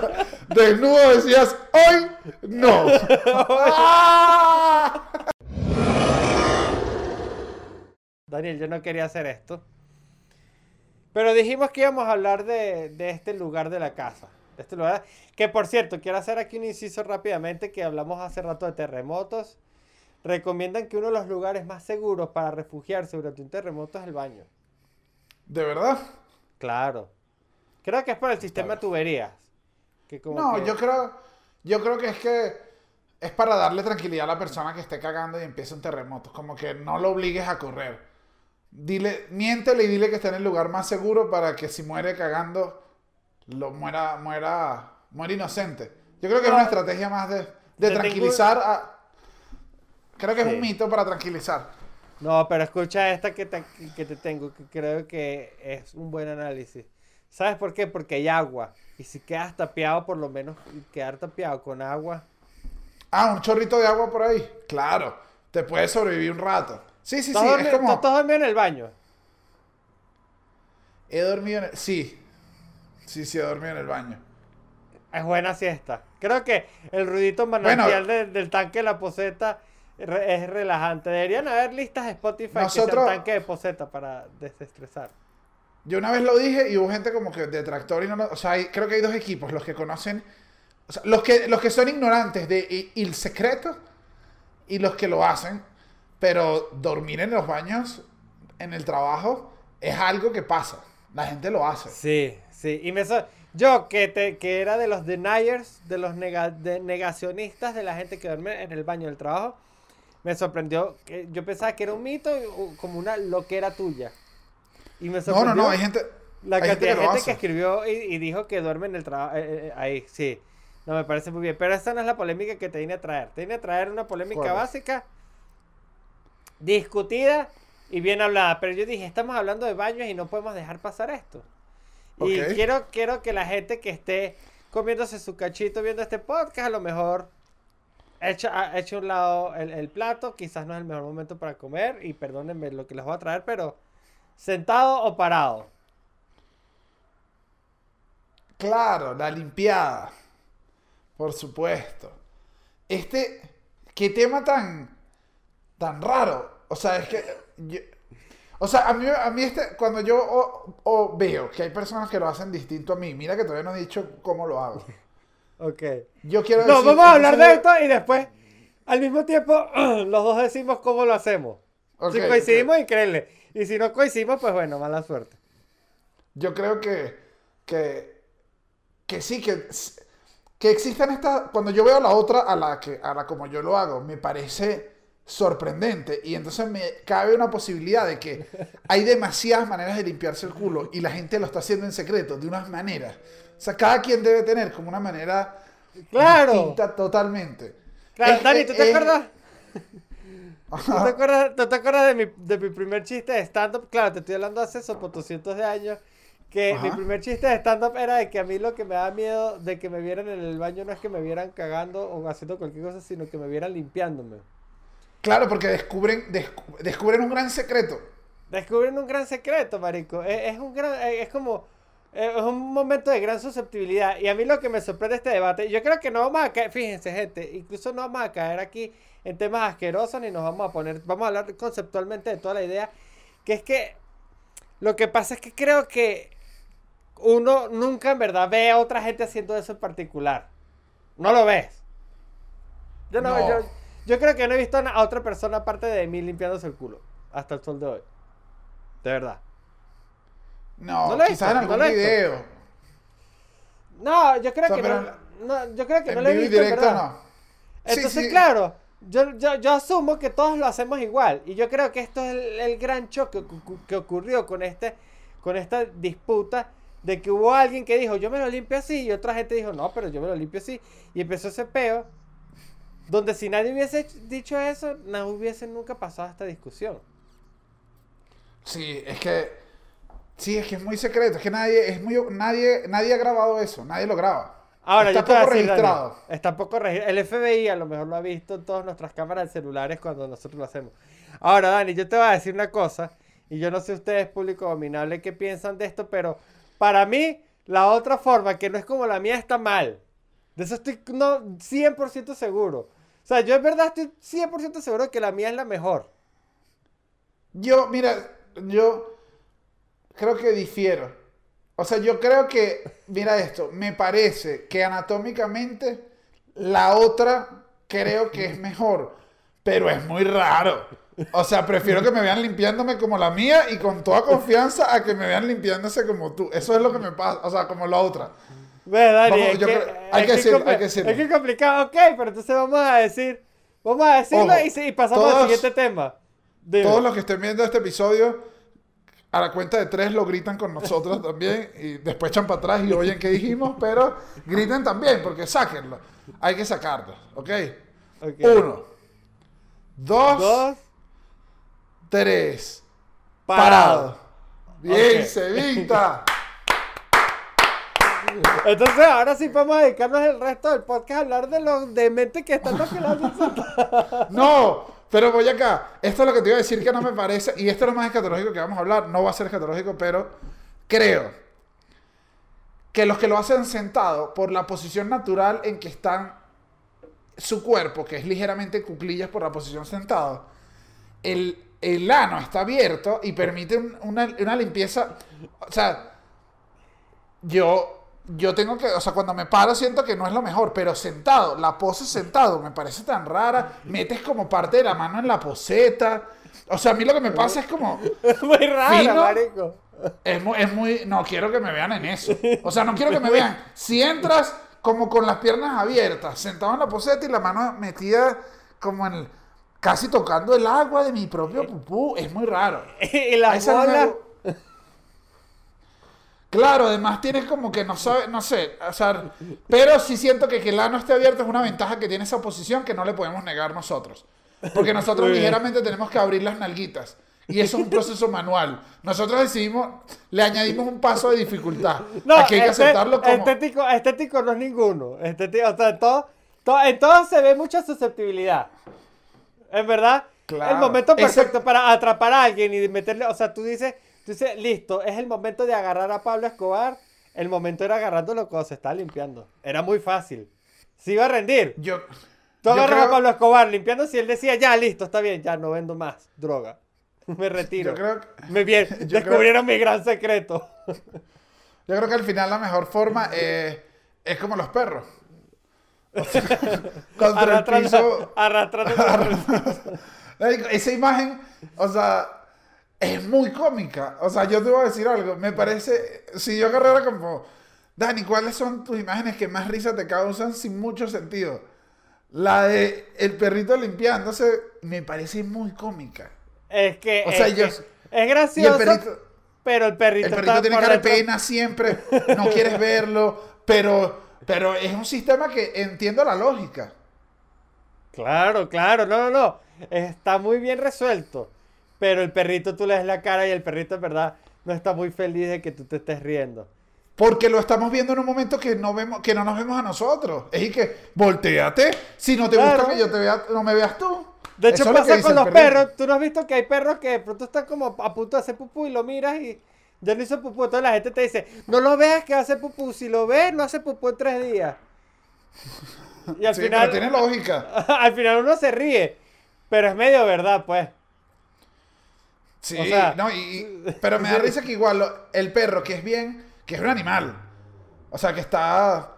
desnudo decías, hoy no. Daniel, yo no quería hacer esto. Pero dijimos que íbamos a hablar de, de este lugar de la casa. De este lugar. Que por cierto, quiero hacer aquí un inciso rápidamente que hablamos hace rato de terremotos. Recomiendan que uno de los lugares más seguros para refugiarse durante un terremoto es el baño. ¿De verdad? Claro. Creo que es por el sistema de tuberías. Que como No, que- yo creo, yo creo que es que es para darle tranquilidad a la persona que esté cagando y empieza un terremoto. Como que no lo obligues a correr. Dile, miéntele y dile que está en el lugar más seguro para que si muere cagando, lo muera, muera, muera inocente. Yo creo que es una estrategia más de, de tengo- tranquilizar a. Creo que es un mito para tranquilizar. No, pero escucha esta que te, que te tengo, que creo que es un buen análisis. ¿Sabes por qué? Porque hay agua. Y si quedas tapiado, por lo menos quedar tapiado con agua. Ah, un chorrito de agua por ahí. Claro, te puedes sobrevivir un rato. Sí, sí, ¿Tú sí. tú- tú has dormido en el baño? He dormido en el... Sí. Sí, sí, dormido en el baño. Es buena siesta. Creo que el ruidito manantial de- del tanque de la poseta es relajante. Deberían haber listas de Spotify que Nosotros- sean tanque de poseta para desestresar. Yo una vez lo dije y hubo gente como que detractor y no lo... O sea, hay- creo que hay dos equipos, los que conocen... O sea, los que, los que son ignorantes de el secreto y los que lo hacen. Pero dormir en los baños, en el trabajo, es algo que pasa. La gente lo hace. Sí, sí. Y me so- yo que, te, que era de los deniers, de los nega- de negacionistas de la gente que duerme en el baño del trabajo, me sorprendió. que Yo pensaba que era un mito, como una loquera tuya. Y me No, no, sorprendió no, hay gente... la hay cantidad de lo gente que escribió y, y dijo que duerme en el trabajo. ahí, sí. No, me parece muy bien. Pero esta no es la polémica que te vine a traer. Te vine a traer una polémica básica, discutida y bien hablada. Pero yo dije, estamos hablando de baños y no podemos dejar pasar esto. Y quiero, quiero que la gente que esté comiéndose su cachito viendo este podcast, a lo mejor echa, echa a un lado el, el plato. Quizás no es el mejor momento para comer. Y perdónenme lo que les voy a traer, pero sentado o parado. Claro, la limpiada. Por supuesto. Este, qué tema tan, tan raro. O sea, es que, yo- o sea, a mí, a mí este, cuando yo o- o veo que hay personas que lo hacen distinto a mí, mira que todavía no he dicho cómo lo hago. Ok. Yo quiero No, decir- vamos a hablar de esto y después, al mismo tiempo, los dos decimos cómo lo hacemos. Ok, si coincidimos, increíble. Y si no coincidimos, pues bueno, mala suerte. Yo creo que, que, que sí, que, que existan estas... Cuando yo veo la otra a la, que, a la como yo lo hago, me parece sorprendente. Y entonces me cabe una posibilidad de que hay demasiadas maneras de limpiarse el culo y la gente lo está haciendo en secreto, de unas maneras. O sea, cada quien debe tener como una manera Claro. distinta totalmente. Claro, Es- Dani, ¿tú te es- acuerdas? ¿Tú te acuerdas, tú te acuerdas de, mi, de mi primer chiste de stand-up? Claro, te estoy hablando hace eso por 200 de años. Que mi primer chiste de stand-up era de que a mí lo que me da miedo de que me vieran en el baño no es que me vieran cagando o haciendo cualquier cosa, sino que me vieran limpiándome. Claro, porque descubren, descu- descubren un gran secreto. Descubren un gran secreto, marico. Es, es un gran, es como eh, es un momento de gran susceptibilidad. Y a mí lo que me sorprende de este debate, yo creo que no vamos a caer, fíjense, gente, incluso no vamos a caer aquí en temas asquerosos ni nos vamos a poner, vamos a hablar conceptualmente de toda la idea, que es que lo que pasa es que creo que uno nunca en verdad ve a otra gente haciendo eso en particular. No lo ves. Yo no, No. Yo, yo creo que no he visto a otra persona aparte de mí limpiándose el culo. Hasta el sol de hoy. De verdad. No, No lo he quizás en visto, no algún visto. video. No, yo creo O sea, que no, no, Yo creo que no En lo he visto en directo no. Entonces, sí. claro, yo, yo, yo asumo que todos lo hacemos igual. Y yo creo que esto es el, el gran choque que ocurrió con, este, con esta disputa de que hubo alguien que dijo, yo me lo limpio así, y otra gente dijo, no, pero yo me lo limpio así. Y empezó ese peo, donde si nadie hubiese dicho eso, no hubiese nunca pasado esta discusión. Sí, es que. Sí, es que es muy secreto. Es que nadie, es muy, nadie, nadie ha grabado eso. Nadie lo graba. Ahora, Está poco decir, registrado. está poco registrado. El FBI a lo mejor lo ha visto en todas nuestras cámaras de celulares cuando nosotros lo hacemos. Ahora, Dani, yo te voy a decir una cosa. Y yo no sé ustedes, público dominable, qué piensan de esto, pero para mí, la otra forma, que no es como la mía, está mal. De eso estoy no, 100% seguro. Sea, yo en verdad estoy 100% seguro de que la mía es la mejor. Yo, mira, yo creo que difiero. O sea, yo creo que, mira esto, me parece que anatómicamente la otra creo que es mejor, pero es muy raro. O sea, prefiero que me vean limpiándome como la mía y con toda confianza a que me vean limpiándose como tú. Eso es lo que me pasa, o sea, como la otra. Ve, Dani, Vamos, es que, creo- hay es que decirlo, hay que decirlo. Es que es complicado, ok, pero entonces vamos a decir, vamos a decirlo Ojo, y, sí, y pasamos al siguiente tema. Dime. Todos los que estén viendo este episodio, a la cuenta de tres lo gritan con nosotros también y después echan para atrás y oyen qué dijimos, pero griten también porque sáquenlo. Hay que sacarlo, ¿ok? Ok. Uno, dos, Dos, tres. parado. Parado. Bien, Ok. Sevita. Entonces ahora sí podemos dedicarnos el resto del podcast a hablar de los dementes que están sentar. No, pero voy acá. Esto es lo que te iba a decir que no me parece, y esto es lo más escatológico que vamos a hablar. No va a ser escatológico, pero creo que los que lo hacen sentado por la posición natural en que están su cuerpo, que es ligeramente cuclillas por la posición sentado, el, el ano está abierto y permite un- una, una limpieza. O sea, yo, yo tengo que, o sea, cuando me paro siento que no es lo mejor, pero sentado, la pose sentado me parece tan rara. Metes como parte de la mano en la poseta. O sea, a mí lo que me pasa es como. Es muy raro, marico. Es muy, es muy. No quiero que me vean en eso. O sea, no quiero que me vean. Si entras como con las piernas abiertas, sentado en la poseta y la mano metida como en. el- casi tocando el agua de mi propio pupú, es muy raro. Y Claro, además tienes como que no sabe, no sé, o sea, pero sí siento que que el ano esté abierto es una ventaja que tiene esa posición que no le podemos negar nosotros. Porque nosotros ligeramente tenemos que abrir las nalguitas. Y eso es un proceso manual. Nosotros decidimos, le añadimos un paso de dificultad. No, Aquí hay que este- aceptarlo como... estético, estético no es ninguno. Estético, o sea, en todo, todo- en todo se ve mucha susceptibilidad. En verdad, Claro. el momento Ese- perfecto para atrapar a alguien y meterle, o sea, tú dices, tú dices, listo, es el momento de agarrar a Pablo Escobar. El momento era agarrándolo cuando se estaba limpiando. Era muy fácil. Se iba a rendir. Yo, Tú agarras creo- a Pablo Escobar limpiando si él decía, ya, listo, está bien, ya no vendo más droga. Me retiro. yo creo que- Me bien, yo descubrieron mi gran secreto. Yo creo que al final la mejor forma eh, es como los perros. O sea, contra el Arrastrando, piso. arrastrando el piso. Marico, Esa imagen, o sea, es muy cómica. O sea, yo te voy a decir algo. Me parece, si yo agarrara como, Dani, ¿cuáles son tus imágenes que más risa te causan sin mucho sentido? La de el perrito limpiándose me parece muy cómica. Es que, O sea, es, yo- que es Y el gracioso, perrito, pero el perrito, el perrito tiene cara de pena siempre, no quieres verlo, pero, pero es un sistema que entiendo la lógica. Claro, claro, no, no, no. Está muy bien resuelto. Pero el perrito tú le das la cara y el perrito en verdad no está muy feliz de que tú te estés riendo. Porque lo estamos viendo en un momento que no vemos, que no nos vemos a nosotros. Es y que, volteate. Si no te Claro. gusta que yo te vea, no me veas tú. De hecho, Eso lo pasa con los perros. Tú no has visto que hay perros que de pronto están como a punto de hacer pupú y lo miras y ya no hizo pupú. Entonces la gente te dice, no lo veas que hace pupú. Si lo ves, no hace pupú en tres días. Y al Sí, final, pero tiene lógica. al final uno se ríe. Pero es medio verdad, pues. Sí, O sea- no, y, y- pero me da risa que igual lo- el perro, que es bien, que es un animal. O sea, que está.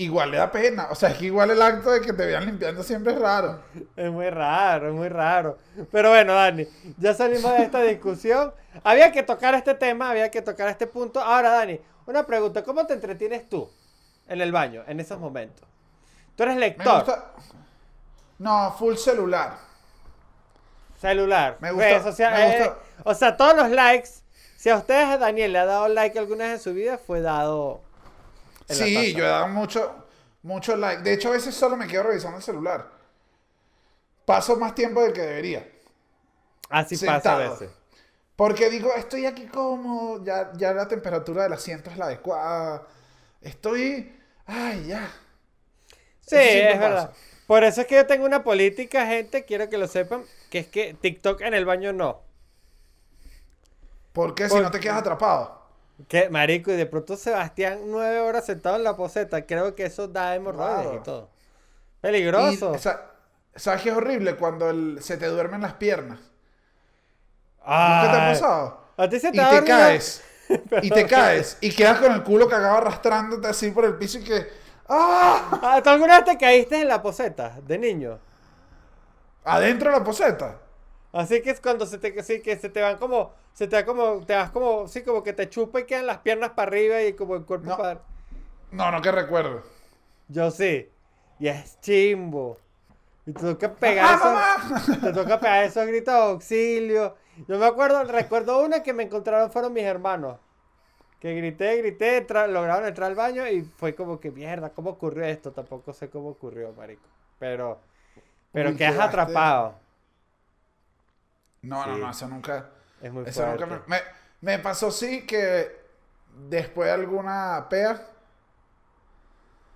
Igual le da pena. O sea, es que igual el acto de que te vean limpiando siempre es raro. Es muy raro, es muy raro. Pero bueno, Dani, ya salimos de esta discusión. Había que tocar este tema, había que tocar este punto. Ahora, Dani, una pregunta. ¿Cómo te entretienes tú en el baño, en esos momentos? Tú eres Me lector, gusta. No, full celular. Celular, Me redes sociales. me gusta- eh, o sea, todos los likes. Si a ustedes, a Daniel, le ha dado like alguna vez en su vida, fue dado. Sí, yo he dado mucho, mucho like. De hecho, a veces solo me quedo revisando el celular. Paso más tiempo del que debería. Así pasa a sentado. veces. Porque digo, estoy aquí cómodo, ya, ya la temperatura del asiento es la adecuada. Estoy. Ay, ya. Sí, es verdad. Por eso es que yo tengo una política, gente, quiero que lo sepan, que es que TikTok en el baño no. Porque si Por- no te quedas atrapado. Que marico, y de pronto Sebastián nueve horas sentado en la poseta, creo que eso da hemorroides Claro. y todo. Peligroso. Y, sa- ¿Sabes qué es horrible? Cuando el- se te duermen las piernas. ¿Nunca te ha pasado? A ti se Y te ha te dormido- caes. y te caes. Y quedas con el culo cagado arrastrándote así por el piso y que. ¡Ah! Ah, ¿Tú alguna vez te caíste en la poseta de niño? Adentro de la poseta. Así que es cuando se te, sí, que se te van como, se te va como, te vas como, sí, como que te chupa y quedan las piernas para arriba y como el cuerpo No. para... No, no que recuerdo. Yo sí. Y es chimbo. Y te toca pegar ¡Mamá, esos, te toca pegar esos gritos de auxilio. Yo me acuerdo, recuerdo una que me encontraron fueron mis hermanos. Que grité, grité, lograron entrar al baño y fue como que mierda, ¿cómo ocurrió esto? Tampoco sé cómo ocurrió, marico. Pero, pero quedas quedaste- atrapado. No, no, Sí. no, eso nunca. Es muy Eso nunca fuerte. me, me, me pasó sí que después de alguna pea,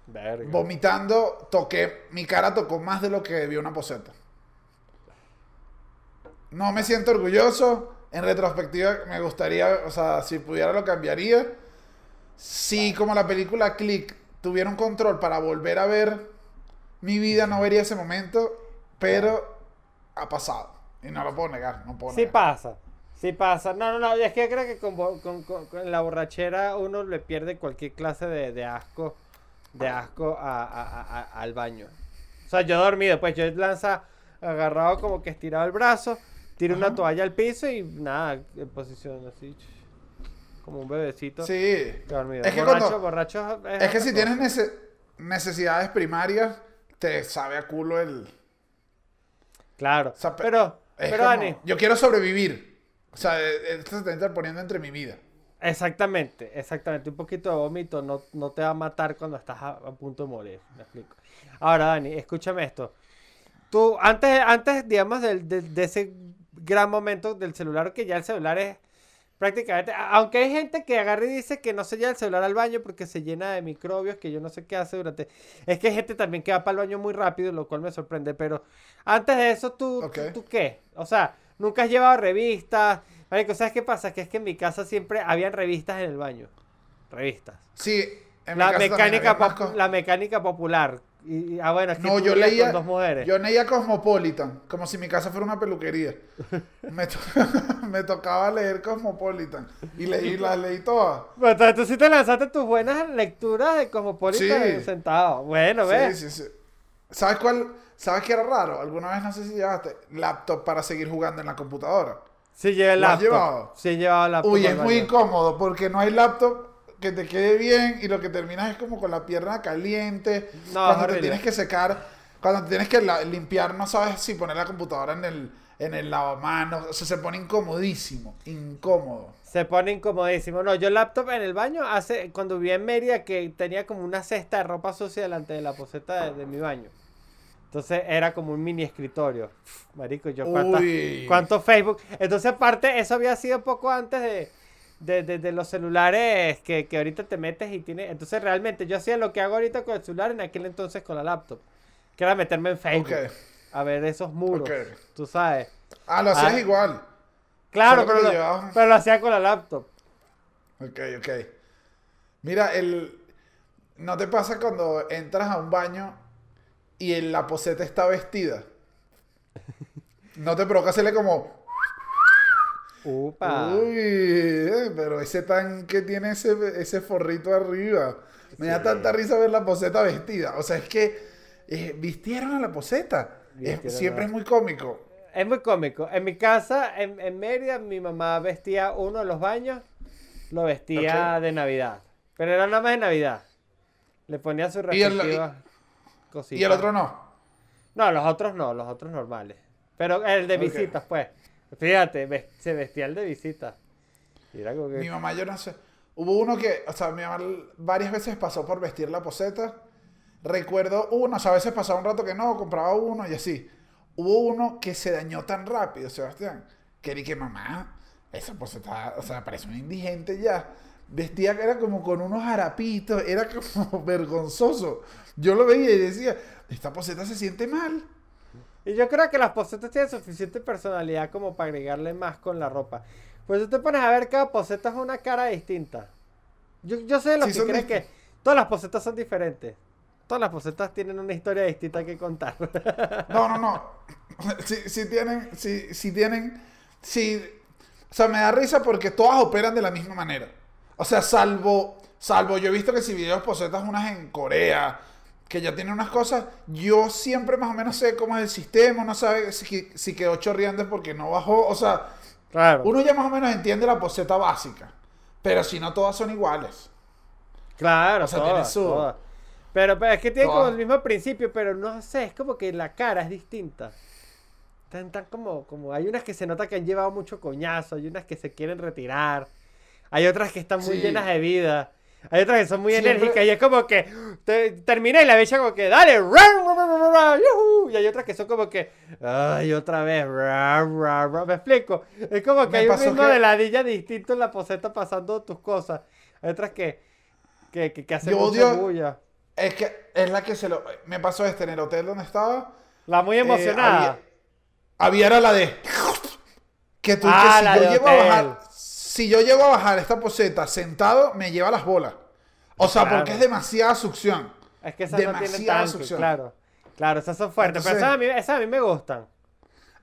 Verga. vomitando, toqué, mi cara tocó más de lo que debió una poseta. No me siento orgulloso. En retrospectiva me gustaría, o sea, si pudiera lo cambiaría. Si como la película Click tuviera un control para volver a ver mi vida, no vería ese momento, pero ha pasado. Y no lo puedo negar, no puedo Sí negar. pasa. Sí pasa. No, no, no. Es que creo que con, con- con- con la borrachera uno le pierde cualquier clase de, de asco. De asco a- a- a- a- al baño. O sea, yo dormido, pues yo lanza agarrado como que estirado el brazo, tiro una toalla al piso y nada, en posición así. Como un bebecito. Sí. Dormido. Es que borracho, cuando- borracho Es que otra si cosa. tienes nece- necesidades primarias, te sabe a culo el... Claro. o sea, pe- pero, pero Dani. Yo quiero sobrevivir. O sea, eh, esto se está interponiendo entre mi vida. Exactamente, exactamente. Un poquito de vómito no, no te va a matar cuando estás a, a punto de morir. Me explico. Ahora, Dani, escúchame esto. Tú, antes, antes digamos, del- de, ese gran momento del celular, que ya el celular es prácticamente, aunque hay gente que agarra y dice que no se lleva el celular al baño porque se llena de microbios, que yo no sé qué hace durante... Es que hay gente también que va para el baño muy rápido, lo cual me sorprende, pero antes de eso, ¿tú, tú- Ok. tú qué? O sea, nunca has llevado revistas. Marico, ¿sabes qué pasa? Que es que en mi casa siempre habían revistas en el baño. Revistas. Sí, en mi La casa también mecánica, había más la mecánica popular. Y, y- ah, bueno, es que No, tú yo leía, con dos mujeres. yo leía Cosmopolitan, como si mi casa fuera una peluquería. Me, to- me tocaba leer Cosmopolitan y leí, las leí todas. Bueno, entonces tú sí te lanzaste tus buenas lecturas de Cosmopolitan Sí. sentado. Bueno, Sí, ¿ves? sí, sí. ¿Sabes cuál? ¿Sabes qué era raro? Alguna vez no sé si llevaste laptop para seguir jugando en la computadora. Sí, llevé el ¿Lo has laptop. llevado? Sí, llevaba laptop. Uy, es muy incómodo porque no hay laptop que te quede bien y lo que terminas es como con la pierna caliente. No, cuando te tienes que secar, cuando te tienes que la- limpiar, no sabes si poner la computadora en el, en el lavamanos. O sea, se pone incomodísimo. Incómodo. Se pone incomodísimo. No, yo el laptop en el baño hace cuando vivía en Mérida que tenía como una cesta de ropa sucia delante de la poseta de, de mi baño. Entonces era como un mini escritorio. Marico, yo Uy. cuánto Facebook. Entonces aparte eso había sido poco antes de, de, de- de los celulares que, que ahorita te metes y tiene. Entonces realmente yo hacía lo que hago ahorita con el celular en aquel entonces con la laptop. Que era meterme en Facebook. Ok. A ver esos muros. Ok. Tú sabes. Ah, lo hacías Ah. igual. Claro, pero lo, pero lo hacía con la laptop. Ok, ok. Mira, el... ¿no te pasa cuando entras a un baño y en la poseta está vestida? ¿No te provoca hacerle como... Upa. Uy, eh, pero ese tanque tiene ese, ese forrito arriba. Me da Sí. tanta risa ver la poseta vestida. O sea, es que eh, vistieron a la poseta. Es- siempre es muy cómico. Es muy cómico. En mi casa, en, en Mérida, mi mamá vestía uno de los baños, lo vestía de Navidad. Pero era nada más de Navidad. Le ponía su respectiva cosita. Y el otro no. No, los otros no, los otros normales. Pero el de visitas, pues. Fíjate, se vestía el de como que... Mi mamá, yo no sé. Hubo uno que, o sea, mi mamá varias veces pasó por vestir la poseta. Recuerdo uno, o sea, a veces pasaba un rato que no, compraba uno y así. Hubo uno que se dañó tan rápido, Sebastián, que dije, mamá, esa poseta, o sea, parece un indigente ya. Vestía que era como con unos harapitos, era como vergonzoso. Yo lo veía y decía, esta poseta se siente mal. Y yo creo que las posetas tienen suficiente personalidad como para agregarle más con la ropa. Pues tú te pones a ver cada poseta es una cara distinta. Yo, yo sé lo Sí, que creen que todas las posetas son diferentes. Todas las posetas tienen una historia distinta que contar. No, no, no. Si, si tienen, si, si tienen, si, o sea, me da risa porque todas operan de la misma manera. O sea, salvo, salvo, yo he visto que si videos posetas unas en Corea, que ya tienen unas cosas, yo siempre más o menos sé cómo es el sistema, no sabe si, si quedó chorreando es porque no bajó, o sea, claro. uno ya más o menos entiende la poseta básica, pero si no todas son iguales. Claro, O sea, todas, tiene su- todas. Pero, pero es que tiene como el mismo principio, pero no sé, es como que la cara es distinta. Están tan como, como, hay unas que se nota que han llevado mucho coñazo, hay unas que se quieren retirar, hay otras que están muy Sí. llenas de vida, hay otras que son muy Siempre- enérgicas y es como que te, termina y la bella como que dale, ra, ra, ra, ra, ra, yujú", y hay otras que son como que, ay, otra vez, ra, ra, ra", me explico, es como que Me hay un ritmo que- de ladilla distinto en la poseta pasando tus cosas, hay otras que, que, que, que hacen mucha odio- bulla. Es que es la que se lo, me pasó este en el hotel donde estaba. La muy eh, emocionada. había, había era la de que tú Ah, que si yo llego a hotel. bajar si yo llego a bajar esta poseta sentado me lleva las bolas o sea Claro. porque es demasiada succión Es que esas no tienen demasiada tanque, succión. claro. Claro, esas son fuertes. pero esas a, mí, esas a mí me gustan.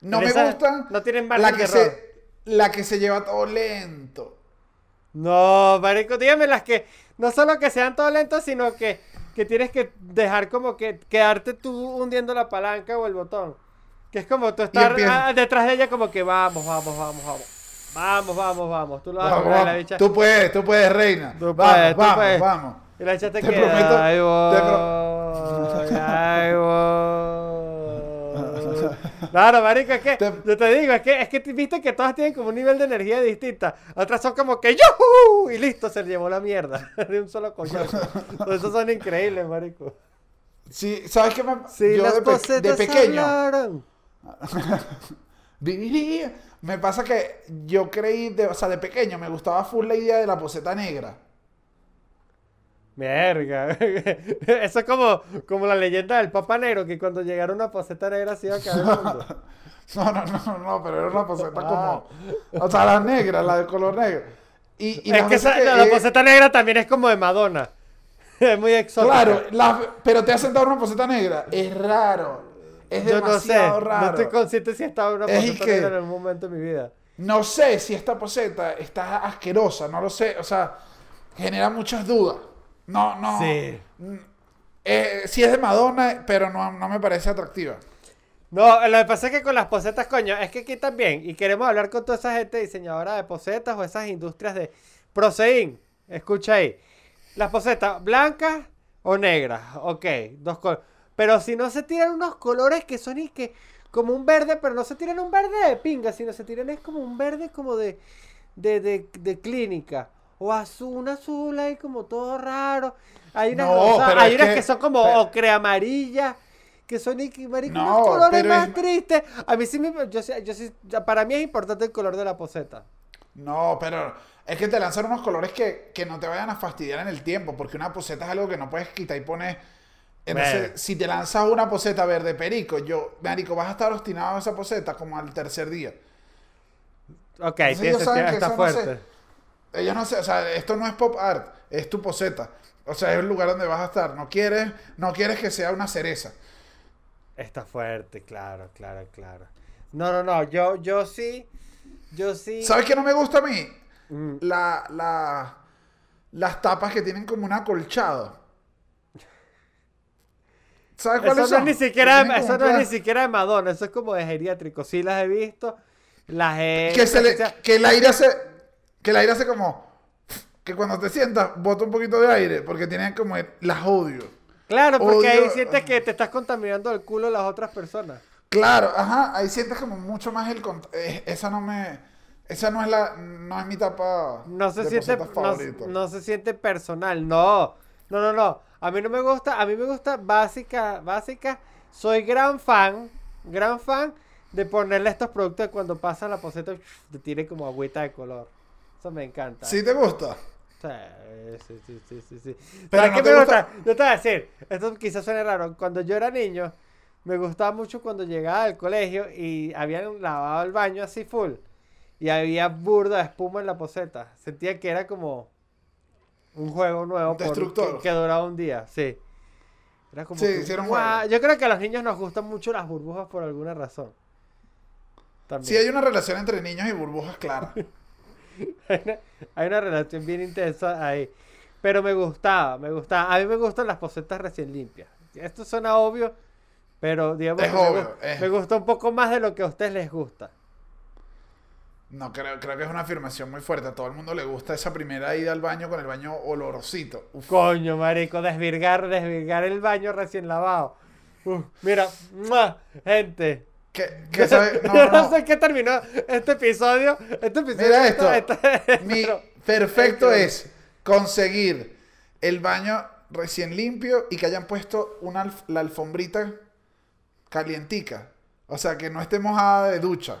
no Pero me gustan no tienen la que se la que se lleva todo lento No, marico, dígame las que no solo que sean todo lentos, sino que, que tienes que dejar como que quedarte tú hundiendo la palanca o el botón. Que es como tú estar ah, detrás de ella como que vamos, vamos, vamos, vamos. Vamos, vamos, vamos. Tú lo vas Vamos, la bicha. tú puedes tú puedes reina Tú vamos puedes, tú vamos puedes. vamos Y la bicha te, Te queda. prometo- Ahí te voy, ahí voy. Claro, marico, es que Te- yo te digo, es que, es que viste que todas tienen como un nivel de energía distinta. Otras son como que ¡Yuhu! Y listo, se llevó la mierda de un solo coñazo. Esos son increíbles, marico. sí sabes qué me Sí, yo las de, pe- de pequeño hablaron. Viviría. Me pasa que yo creí, de, o sea, de pequeño me gustaba full la idea de la poseta negra. Verga. Eso es como, como la leyenda del Papa Negro, que cuando llegara una poseta negra se iba a caer el mundo. No, no, no, no, pero era una poseta Ah. como. O sea, la negra, la de color negro. Y, y es que, esa- la, poseta negra también es como de Madonna. Es muy exótica. Claro, pero te hacen dar una poseta negra. Es raro. Es Yo no sé. demasiado No raro. estoy consciente si estaba una poseta que- en algún momento de mi vida. No sé si esta poseta está asquerosa, no lo sé. O sea, genera muchas dudas. No, no. Sí. Mm, eh, sí es de Madonna, pero no, no me parece atractiva. No, lo que pasa es que con las posetas, coño, es que aquí también, y queremos hablar con toda esa gente diseñadora de posetas o esas industrias de Prosein. Escucha ahí. Las posetas, blancas o negras, ok, dos colores. Pero si no se tiran unos colores que son y que como un verde, pero no se tiran un verde de pinga, sino se tiran es como un verde como de, de, de, de clínica. O azul, un azul ahí como todo raro. Hay unas, No, hay unas que- que, son como pero- ocre amarillas que son y que, marico, No, unos colores más es- tristes. A mí sí me, yo, yo sí- para mí es importante el color de la poseta. No, pero es que te lanzan unos colores que, que no te vayan a fastidiar en el tiempo, porque una poseta es algo que no puedes quitar y poner. Entonces, Bueno. si te lanzas una poseta verde perico, yo, marico, vas a estar obstinado a esa poseta como al tercer día. Ok, Entonces ellos saben que está no fuerte. sé. Ellos no sé, o sea, esto no es pop art, es tu poseta. O sea, es el lugar donde vas a estar. No quieres, no quieres que sea una cereza. Está fuerte, claro, claro, claro. No, no, no, yo, yo sí, yo sí. ¿Sabes qué no me gusta a mí? Mm, La, la, las tapas que tienen como un acolchado. ¿Sabes Eso cuáles no es son? ni siquiera, eso no es ni siquiera de Madonna, eso es como de geriátrico. Sí las he visto, las he... que, se le- que el aire hace que el aire hace como que cuando te sientas bota un poquito de aire porque tienen como las odio Claro, porque ahí odio- sientes que te estás contaminando el culo de las otras personas. claro ajá ahí sientes como mucho más el eh, esa no me esa no es la no es mi tapa No se de siente, no, no se siente personal, no. No, no, no. A mí no me gusta, a mí me gusta básica, básica. Soy gran fan, gran fan de ponerle estos productos cuando pasa la poseta te tire como agüita de color. Eso me encanta. ¿Sí te gusta Sí, sí, sí, sí, sí. Pero ¿Sabes no qué te me gusta- gusta? Yo te voy a decir, esto quizás suene raro. Cuando yo era niño, me gustaba mucho cuando llegaba al colegio y habían lavado el baño así full. Y había burda de espuma en la poseta. Sentía que era como un juego nuevo por- destructor. que, que duraba un día, sí. Era como Sí, que, "Guau". juego. Yo creo que a los niños nos gustan mucho las burbujas por alguna razón. También. sí hay una relación entre niños y burbujas clara hay, una, hay una relación bien intensa ahí. Pero me gustaba, me gustaba. A mí me gustan las posetas recién limpias. Esto suena obvio, pero digamos Es que me, obvio, es- me gusta un poco más de lo que a ustedes les gusta. No creo creo que es una afirmación muy fuerte a todo el mundo le gusta esa primera ida al baño con el baño olorosito Uf. Coño, marico, desvirgar, desvirgar el baño recién lavado. Uf, mira, ¡mua! gente. ¿Qué, qué sabe? No, Yo no, no. sé qué terminó este episodio. Este episodio Mira esto. está- Mi pero- perfecto Este- es conseguir el baño recién limpio y que hayan puesto una la alfombrita calientica. O sea, que no esté mojada de ducha.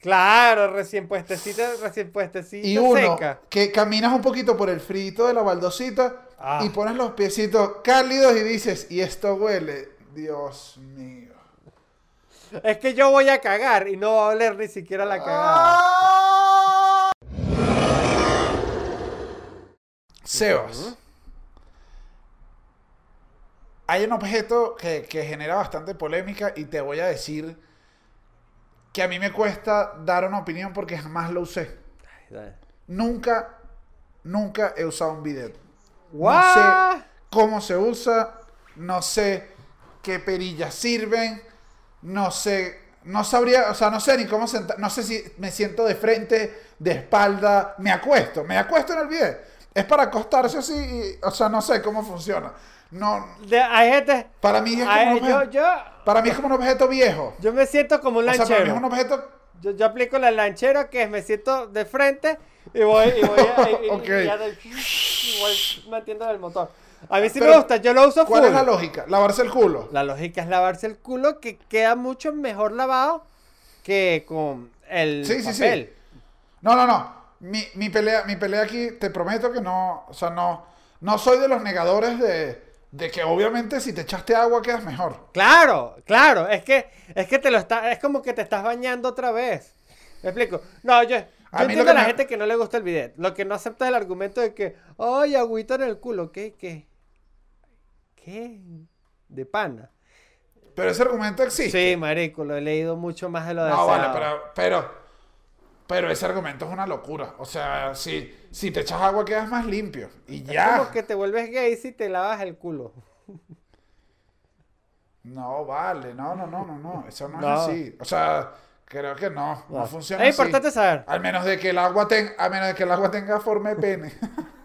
Claro, recién puestecita, recién puestecita Y uno, seca. que caminas un poquito por el frito de la baldosita Ah. y pones los piecitos cálidos y dices, y esto huele. Dios mío. Es que yo voy a cagar y no va a oler ni siquiera la cagada. ¡Ah! Sebas. Hay un objeto que, que genera bastante polémica y te voy a decir que a mí me cuesta dar una opinión porque jamás lo usé. Ay. Nunca, nunca he usado un bidet. No sé cómo se usa, no sé qué perillas sirven, no sé, no sabría, o sea, no sé ni cómo sentar, no sé si me siento de frente, de espalda, me acuesto, me acuesto en el bidet. Es para acostarse así, y- o sea, no sé cómo funciona. No, De- hay gente. para mí es como, hay- un, objeto, yo, para mí es como un objeto viejo. yo me siento como un O sea, para mí lanchero. es un objeto Yo, yo aplico la lanchera que es me siento de frente y voy y voy a- y- y- Ok. y ya de- y voy metiendo el motor. A mí sí Pero, me gusta, yo lo uso full. ¿Cuál es la lógica? Lavarse el culo. La lógica es lavarse el culo que queda mucho mejor lavado que con el Sí, sí, sí. papel. No, no, no. Mi, mi pelea, mi pelea aquí, te prometo que no, o sea, no, no soy de los negadores de, de que obviamente si te echaste agua quedas mejor. Claro, claro, es que es que te lo está, es como que te estás bañando otra vez. ¿Me explico? No, yo, yo entiendo a la me- gente que no le gusta el bidet. Lo que no acepta es el argumento de que, ay, agüita en el culo, ¿qué, qué? ¿Qué? De pana. Pero ese argumento existe. Sí, marico, lo he leído mucho más de lo No, vale, deseado. pero, pero, pero ese argumento es una locura. O sea, si, si te echas agua quedas más limpio. Y Es ya. como que te vuelves gay si te lavas el culo. No, vale, no, no, no, no, no. Eso no, No. es así. O sea, creo que no. No, No. funciona Es así. importante saber. Al menos de que el agua tenga, a menos de que el agua tenga forma de pene.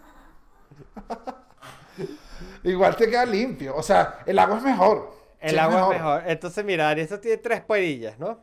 Igual te queda limpio. O sea, el agua es mejor. El Sí, agua es mejor. Entonces, mira, Ari, eso tiene tres perillas, ¿no?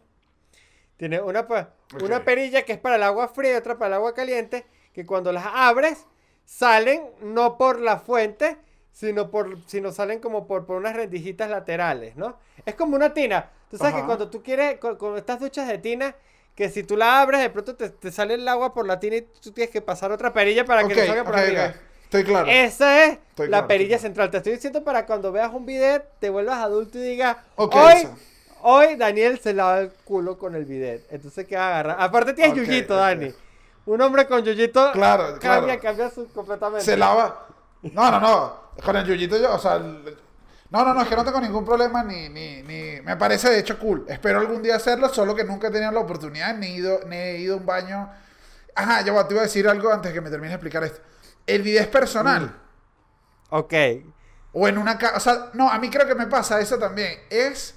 Tiene una, pa- una perilla que es para el agua fría y otra para el agua caliente, que cuando las abres, salen no por la fuente, sino por sino salen como por, por unas rendijitas laterales, ¿no? Es como una tina. Tú sabes que cuando tú quieres, con, estas duchas de tina, que si tú la abres, de pronto te, te sale el agua por la tina y tú tienes que pasar otra perilla para que te salga por ok, arriba. Estoy claro. Esa es Estoy la claro, perilla claro. central. Te estoy diciendo para cuando veas un bidet, te vuelvas adulto y digas, hoy, esa. Hoy Daniel se lava el culo con el bidet. Entonces, ¿qué va a agarrar? Aparte tienes Ok, yuyito, ok. Dani. Un hombre con yuyito Claro, cambia, claro. cambia su, completamente. Se lava. No, no, no. Con el yuyito yo, o sea. el- No, no, no, es que no tengo ningún problema ni, ni, ni. Me parece de hecho cool. Espero algún día hacerlo, solo que nunca he tenido la oportunidad ni he ido, ni he ido a un baño. Ajá, ya te iba a decir algo antes que me termine de explicar esto. El video es personal. Ok. O en una casa. O sea, no, a mí creo que me pasa eso también. Es.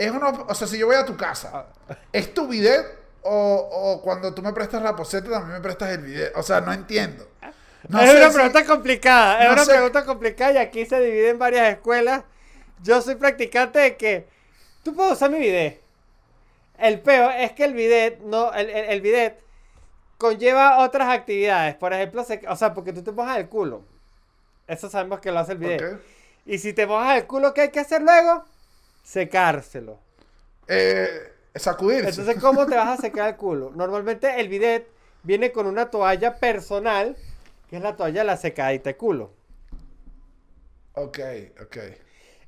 Es uno. O sea, si yo voy a tu casa, ¿es tu bidet? O, o cuando tú me prestas la poseta también me prestas el bidet. O sea, no entiendo. No es una si- pregunta complicada. Es no una sé- pregunta complicada y aquí se divide en varias escuelas. Yo soy practicante de que tú puedes usar mi bidet. El peo es que el bidet, no, el, el, el bidet conlleva otras actividades. Por ejemplo, se- o sea, porque tú te mojas el culo. Eso sabemos que lo hace el bidet. Y si te mojas el culo, ¿qué hay que hacer luego? Secárselo. Eh, sacudirse. Entonces, ¿cómo te vas a secar el culo? Normalmente el bidet viene con una toalla personal, que es la toalla de la secadita de culo. Ok, ok.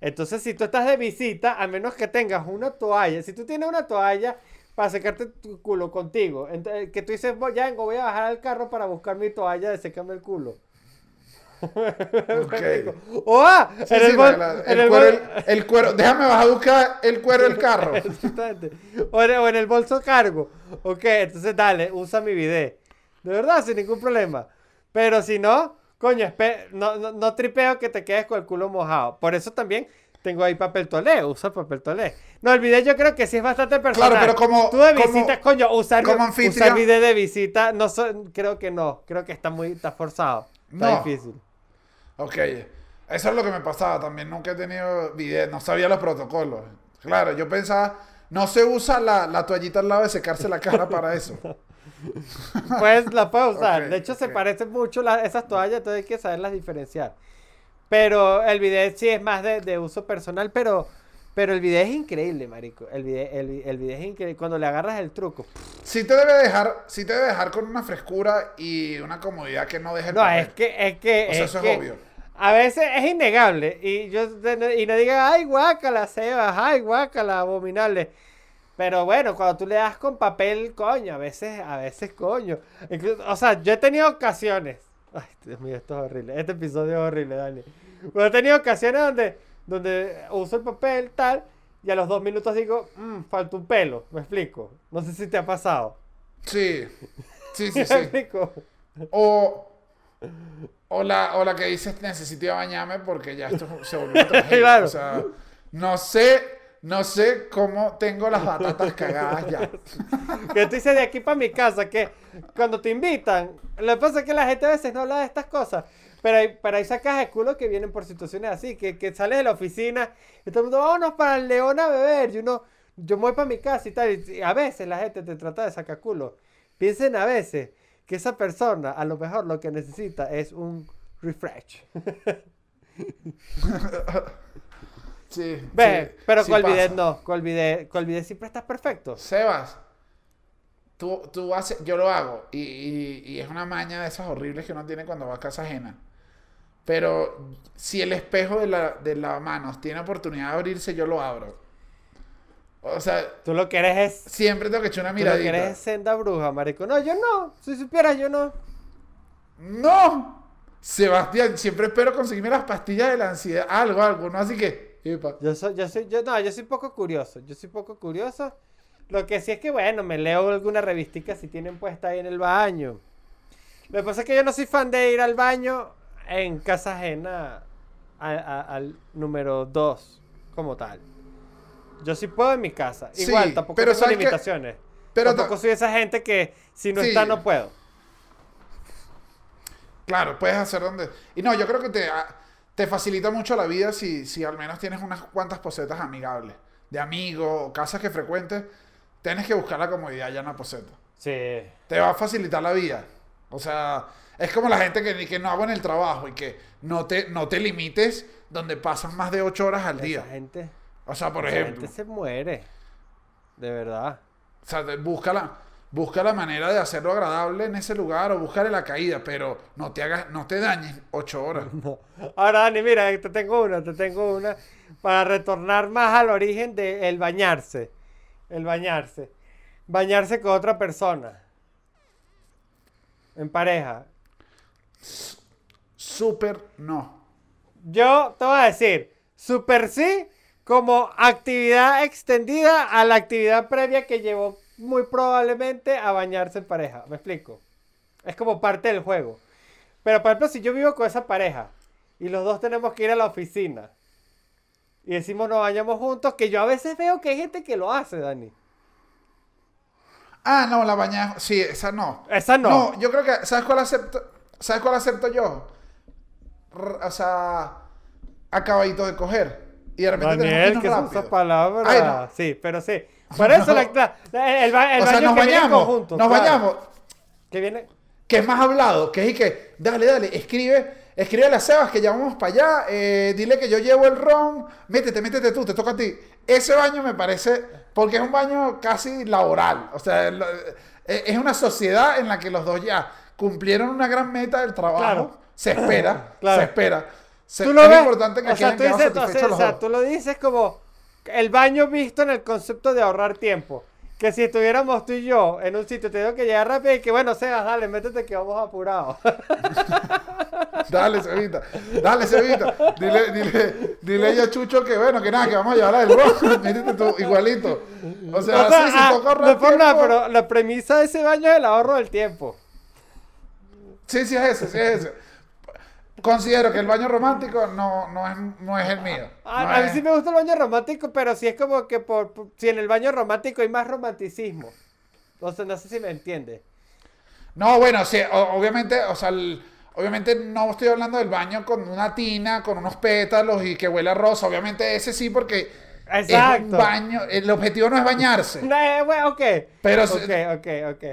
Entonces, si tú estás de visita, a menos que tengas una toalla, si tú tienes una toalla para secarte tu culo contigo, ent- que tú dices, "Voy- ya vengo, voy a bajar al carro para buscar mi toalla de secarme el culo. Ok. O ah, Sí, en sí, el, bol- la- la- en el, el cuero, bol- el, el cuero. Déjame bajar a buscar el cuero del carro. Exactamente. O en, o en el bolso cargo. Ok, entonces dale, usa mi bidet. De verdad, sin ningún problema. Pero si no, coño, no, no, no tripeo que te quedes con el culo mojado. Por eso también tengo ahí papel tolé, usa papel tolé. No, el bidet yo creo que sí es bastante personal. Claro, pero como- Tú de como- visita, coño, usar, como usar bidet de visita, no so- creo que no. Creo que está muy, está forzado. Está No. difícil. Ok. Eso es lo que me pasaba también. Nunca he tenido bidet. No sabía los protocolos. Claro, yo pensaba. No se usa la, la toallita al lado de secarse la cara para eso. Pues la puedes usar. De hecho, se parecen mucho la- esas toallas, entonces hay que saberlas diferenciar. Pero el bidet sí es más de, de uso personal, pero, pero el bidet es increíble, marico. El bidet, el, el bidet es increíble. Cuando le agarras el truco. Sí te debe dejar, sí te debe dejar con una frescura y una comodidad que no deje el No, papel. es que, es que, O sea, es eso es que obvio. A veces es innegable. Y yo y no diga, ay, guácala, Sebas, ay, guácala, abominable. Pero bueno, cuando tú le das con papel, coño, a veces, a veces, coño. Incluso- o sea, yo he tenido ocasiones. Ay, Dios mío, esto es horrible. Este episodio es horrible, Dani. Pero he tenido ocasiones donde, donde uso el papel, tal, y a los dos minutos digo, "Mm, falta un pelo. ¿Me explico? No sé si te ha pasado. Sí. Sí, sí, ¿Me sí. explico? O, o, la, o la que dices necesito bañarme porque ya esto se volvió. Claro. O sea, no sé, no sé cómo tengo las batatas cagadas ya. Que tú dices de aquí para mi casa, que cuando te invitan, lo que pasa es que la gente a veces no habla de estas cosas, pero hay, pero hay sacas de culo que vienen por situaciones así, que, que sales de la oficina y todo el mundo, vámonos para el León a beber, y uno, yo me voy para mi casa y tal, y a veces la gente te trata de sacar culo. Piensen a veces que esa persona a lo mejor lo que necesita es un refresh. Sí. Ve, sí, pero sí no. El bidet siempre estás perfecto. Sebas, tú, tú haces, yo lo hago y, y- y es una maña de esas horribles que uno tiene cuando va a casa ajena. Pero si el espejo de la, de lavamanos tiene oportunidad de abrirse, yo lo abro. O sea, Tú lo que eres es. siempre tengo que echar una Tú lo que eres miradita. es senda bruja, marico. No, yo no. Si supieras, yo no. ¡No! Sebastián, siempre espero conseguirme las pastillas de la ansiedad. Algo, algo, ¿no? Así que, epa. Yo soy, yo soy, yo no, yo soy poco curioso. Yo soy poco curioso. Lo que sí es que, bueno, me leo alguna revistica si tienen puesta ahí en el baño. Lo que pasa es que yo no soy fan de ir al baño en casa ajena a- a- al número 2 como tal. Yo sí puedo en mi casa. Sí, Igual, tampoco pero tengo limitaciones. Pero tampoco ta- soy esa gente que si no Sí. está no puedo. Claro, puedes hacer donde. Y no, yo creo que te, ah, te facilita mucho la vida si, si al menos tienes unas cuantas posetas amigables. De amigos o casas que frecuentes. Tienes que buscar la comodidad ya en la poseta. Sí. Te va a facilitar la vida. O sea, es como la gente que, que no hago en el trabajo y que no te, no te limites donde pasan más de 8 horas al día. Esa gente, O sea, por esa ejemplo. gente se muere. De verdad. O sea, busca la, busca la manera de hacerlo agradable en ese lugar o buscarle la caída, pero no te hagas, no te dañes ocho horas. No. Ahora, Dani, mira, te tengo una, te tengo una para retornar más al origen de el bañarse. El bañarse. Bañarse con otra persona. En pareja. Súper no. Yo te voy a decir, super sí, como actividad extendida a la actividad previa que llevó muy probablemente a bañarse en pareja. ¿Me explico? Es como parte del juego. Pero, por ejemplo, si yo vivo con esa pareja y los dos tenemos que ir a la oficina y decimos nos bañamos juntos, que yo a veces veo que hay gente que lo hace, Dani. Ah, no, la bañada. Sí, esa no. Esa no. No, yo creo que. ¿Sabes cuál acepto? ¿Sabes cuál acepto yo? R- o sea, acabadito de coger. Y de repente Daniel, que son esas palabras. Ay, no. Sí, pero sí. Por eso la, la- la- el, ba- el o sea, baño nos que viene bañamos. conjunto. nos claro. bañamos. Que viene. que es más hablado, que es y que, dale, dale, escribe, escribe a las Sebas que ya vamos para allá, eh, dile que yo llevo el ron, métete, métete tú, te toca a ti. Ese baño me parece, porque es un baño casi laboral, o sea, lo- eh, es una sociedad en la que los dos ya cumplieron una gran meta del trabajo, Claro. se espera, Claro. se espera. Se- Tú lo es ves, importante que o sea, tú dices, o sea, los sea, tú lo dices como el baño visto en el concepto de ahorrar tiempo. Que si estuviéramos tú y yo en un sitio, te digo que llegar rápido y que bueno, Sebas, dale, métete que vamos apurados. Dale, Cevita. Dale, Cevita. Dile, dile, dile a Chucho que bueno, que nada, que vamos a llevar el ron. Métete tú, igualito. O sea, O sea, sí, si ah, toca ahorrar no por nada, tiempo- pero la premisa de ese baño es el ahorro del tiempo. Sí, sí es ese, sí es ese. Considero que el baño romántico no, no, es, no es el mío. A, No a mí es- sí me gusta el baño romántico, pero sí es como que por, por- si en el baño romántico hay más romanticismo. O sea, no sé si me entiende. No, bueno, sí, o- obviamente, o sea, el- obviamente no estoy hablando del baño con una tina, con unos pétalos y que huele a rosa. Obviamente ese sí, porque es Exacto. un baño. El objetivo no es bañarse. Eh, bueno, ok. Pero ok, se- ok, ok.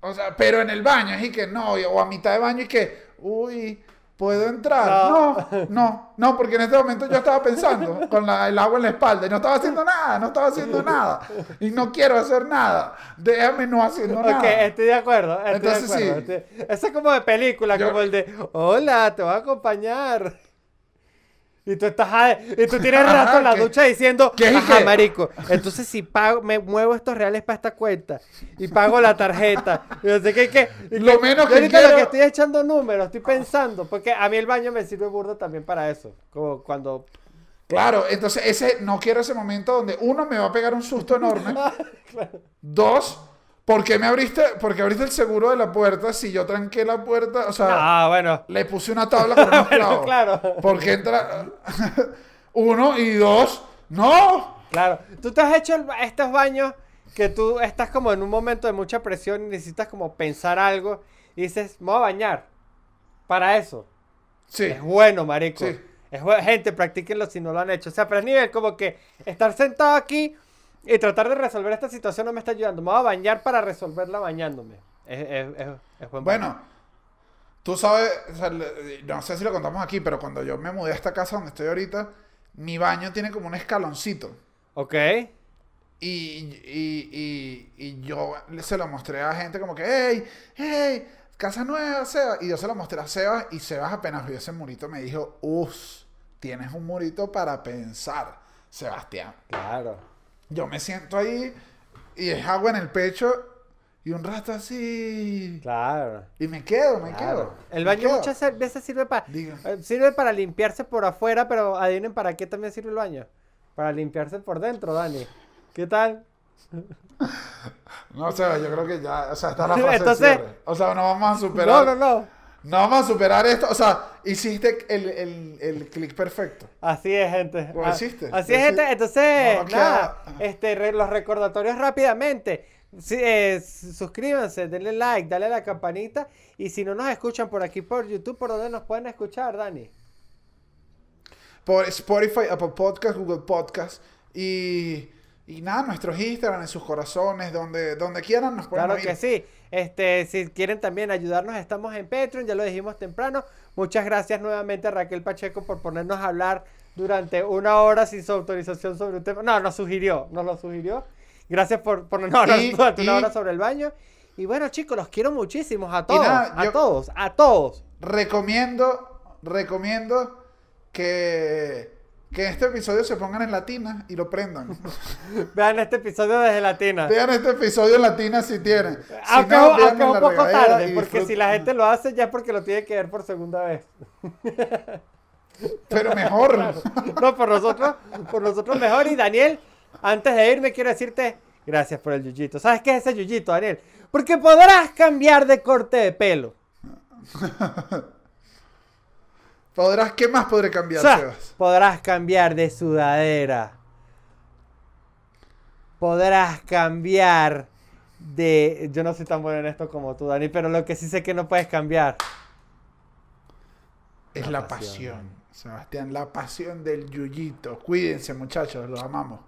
O sea, pero en el baño es y que no, o a mitad de baño y que, uy, ¿puedo entrar? No. No, no, no, porque en este momento yo estaba pensando con la- el agua en la espalda y no estaba haciendo nada, no estaba haciendo nada. Y no quiero hacer nada. Déjame no haciendo Ok, nada. estoy de acuerdo. Estoy Entonces, de acuerdo. sí. estoy- Eso es como de película, Yo- como el de Hola, te voy a acompañar. Y tú estás ah, y tú tienes rato en la ducha diciendo, ajá, que- marico, entonces si pago, me muevo estos reales para esta cuenta y pago la tarjeta. Y no sé qué, qué. y Lo que- menos que ahorita lo quiero- que estoy echando números, estoy pensando, porque a mí el baño me sirve burdo también para eso. Como cuando Claro, entonces ese, no quiero ese momento donde uno me va a pegar un susto enorme. Dos, ¿por qué me abriste? Porque abriste el seguro de la puerta si yo tranqué la puerta, o sea, Ah, bueno. le puse una tabla con unos Bueno, clavos. claro. ¿Por qué entra? Uno y dos, no. Claro, tú te has hecho el estos baños que tú estás como en un momento de mucha presión y necesitas como pensar algo y dices, me voy a bañar. Para eso. Sí. Es bueno, marico. Sí. Es bu- Gente, practíquenlo si no lo han hecho. O sea, pero es nivel como que estar sentado aquí y tratar de resolver esta situación no me está ayudando. Me voy a bañar para resolverla bañándome. Es, es, es, es buen baño. Bueno, tú sabes, o sea, le- no sé si lo contamos aquí, pero cuando yo me mudé a esta casa donde estoy ahorita, mi baño tiene como un escaloncito. Ok. Y, y, y, y yo se lo mostré a gente como que, hey, hey, casa nueva, Sebas. Y yo se lo mostré a Sebas y Sebas apenas vio ese murito me dijo, uff, tienes un murito para pensar, Sebastián. Claro. Yo me siento ahí y es agua en el pecho y un rato así. Claro. Y me quedo, me Claro. quedo. El baño quedo. muchas veces sirve para Diga. sirve para limpiarse por afuera, pero adivinen para qué también sirve el baño. Para limpiarse por dentro, Dani. ¿Qué tal? No, Sebas, yo creo que ya, o sea, está la fase de Entonces- cierre. O sea, no vamos a superar. No, no, no. No vamos a superar esto. O sea, hiciste el, el, el clic perfecto. Así es, gente. Lo Ah, hiciste. Así es, gente. Entonces, No, nada. Este, re- los recordatorios rápidamente. Sí, eh, suscríbanse, denle like, dale a la campanita. Y si no nos escuchan por aquí por YouTube, ¿por dónde nos pueden escuchar, Dani? Por Spotify, Apple Podcast, Google Podcast. Y, y nada, nuestros Instagram, en sus corazones, donde, donde quieran nos pueden Claro que sí. Este, si quieren también ayudarnos, estamos en Patreon, ya lo dijimos temprano. Muchas gracias nuevamente a Raquel Pacheco por ponernos a hablar durante una hora sin su autorización sobre un tema. No, nos sugirió, nos lo sugirió. Gracias por ponernos a Y- durante una hora sobre el baño. Y bueno, chicos, los quiero muchísimos a todos, nada, a todos, a todos. Recomiendo, recomiendo que, que este episodio se pongan en latina y lo prendan. Vean este episodio desde Latina. Vean este episodio en latina si tienen. Si Aunque, no, aunque vean es en un poco tarde, porque si la gente lo hace ya es porque lo tiene que ver por segunda vez. Pero mejor. No, por nosotros, por nosotros mejor. Y Daniel, antes de irme, quiero decirte gracias por el yuyito. ¿Sabes qué es ese yuyito, Daniel? Porque podrás cambiar de corte de pelo. Podrás, ¿qué más podré O cambiar, sea, Sebas? podrás cambiar de sudadera. Podrás cambiar de... Yo no soy tan bueno en esto como tú, Dani, pero lo que sí sé que no puedes cambiar. Es La la pasión. pasión, Sebastián, la pasión del yuyito. Cuídense, muchachos, los amamos.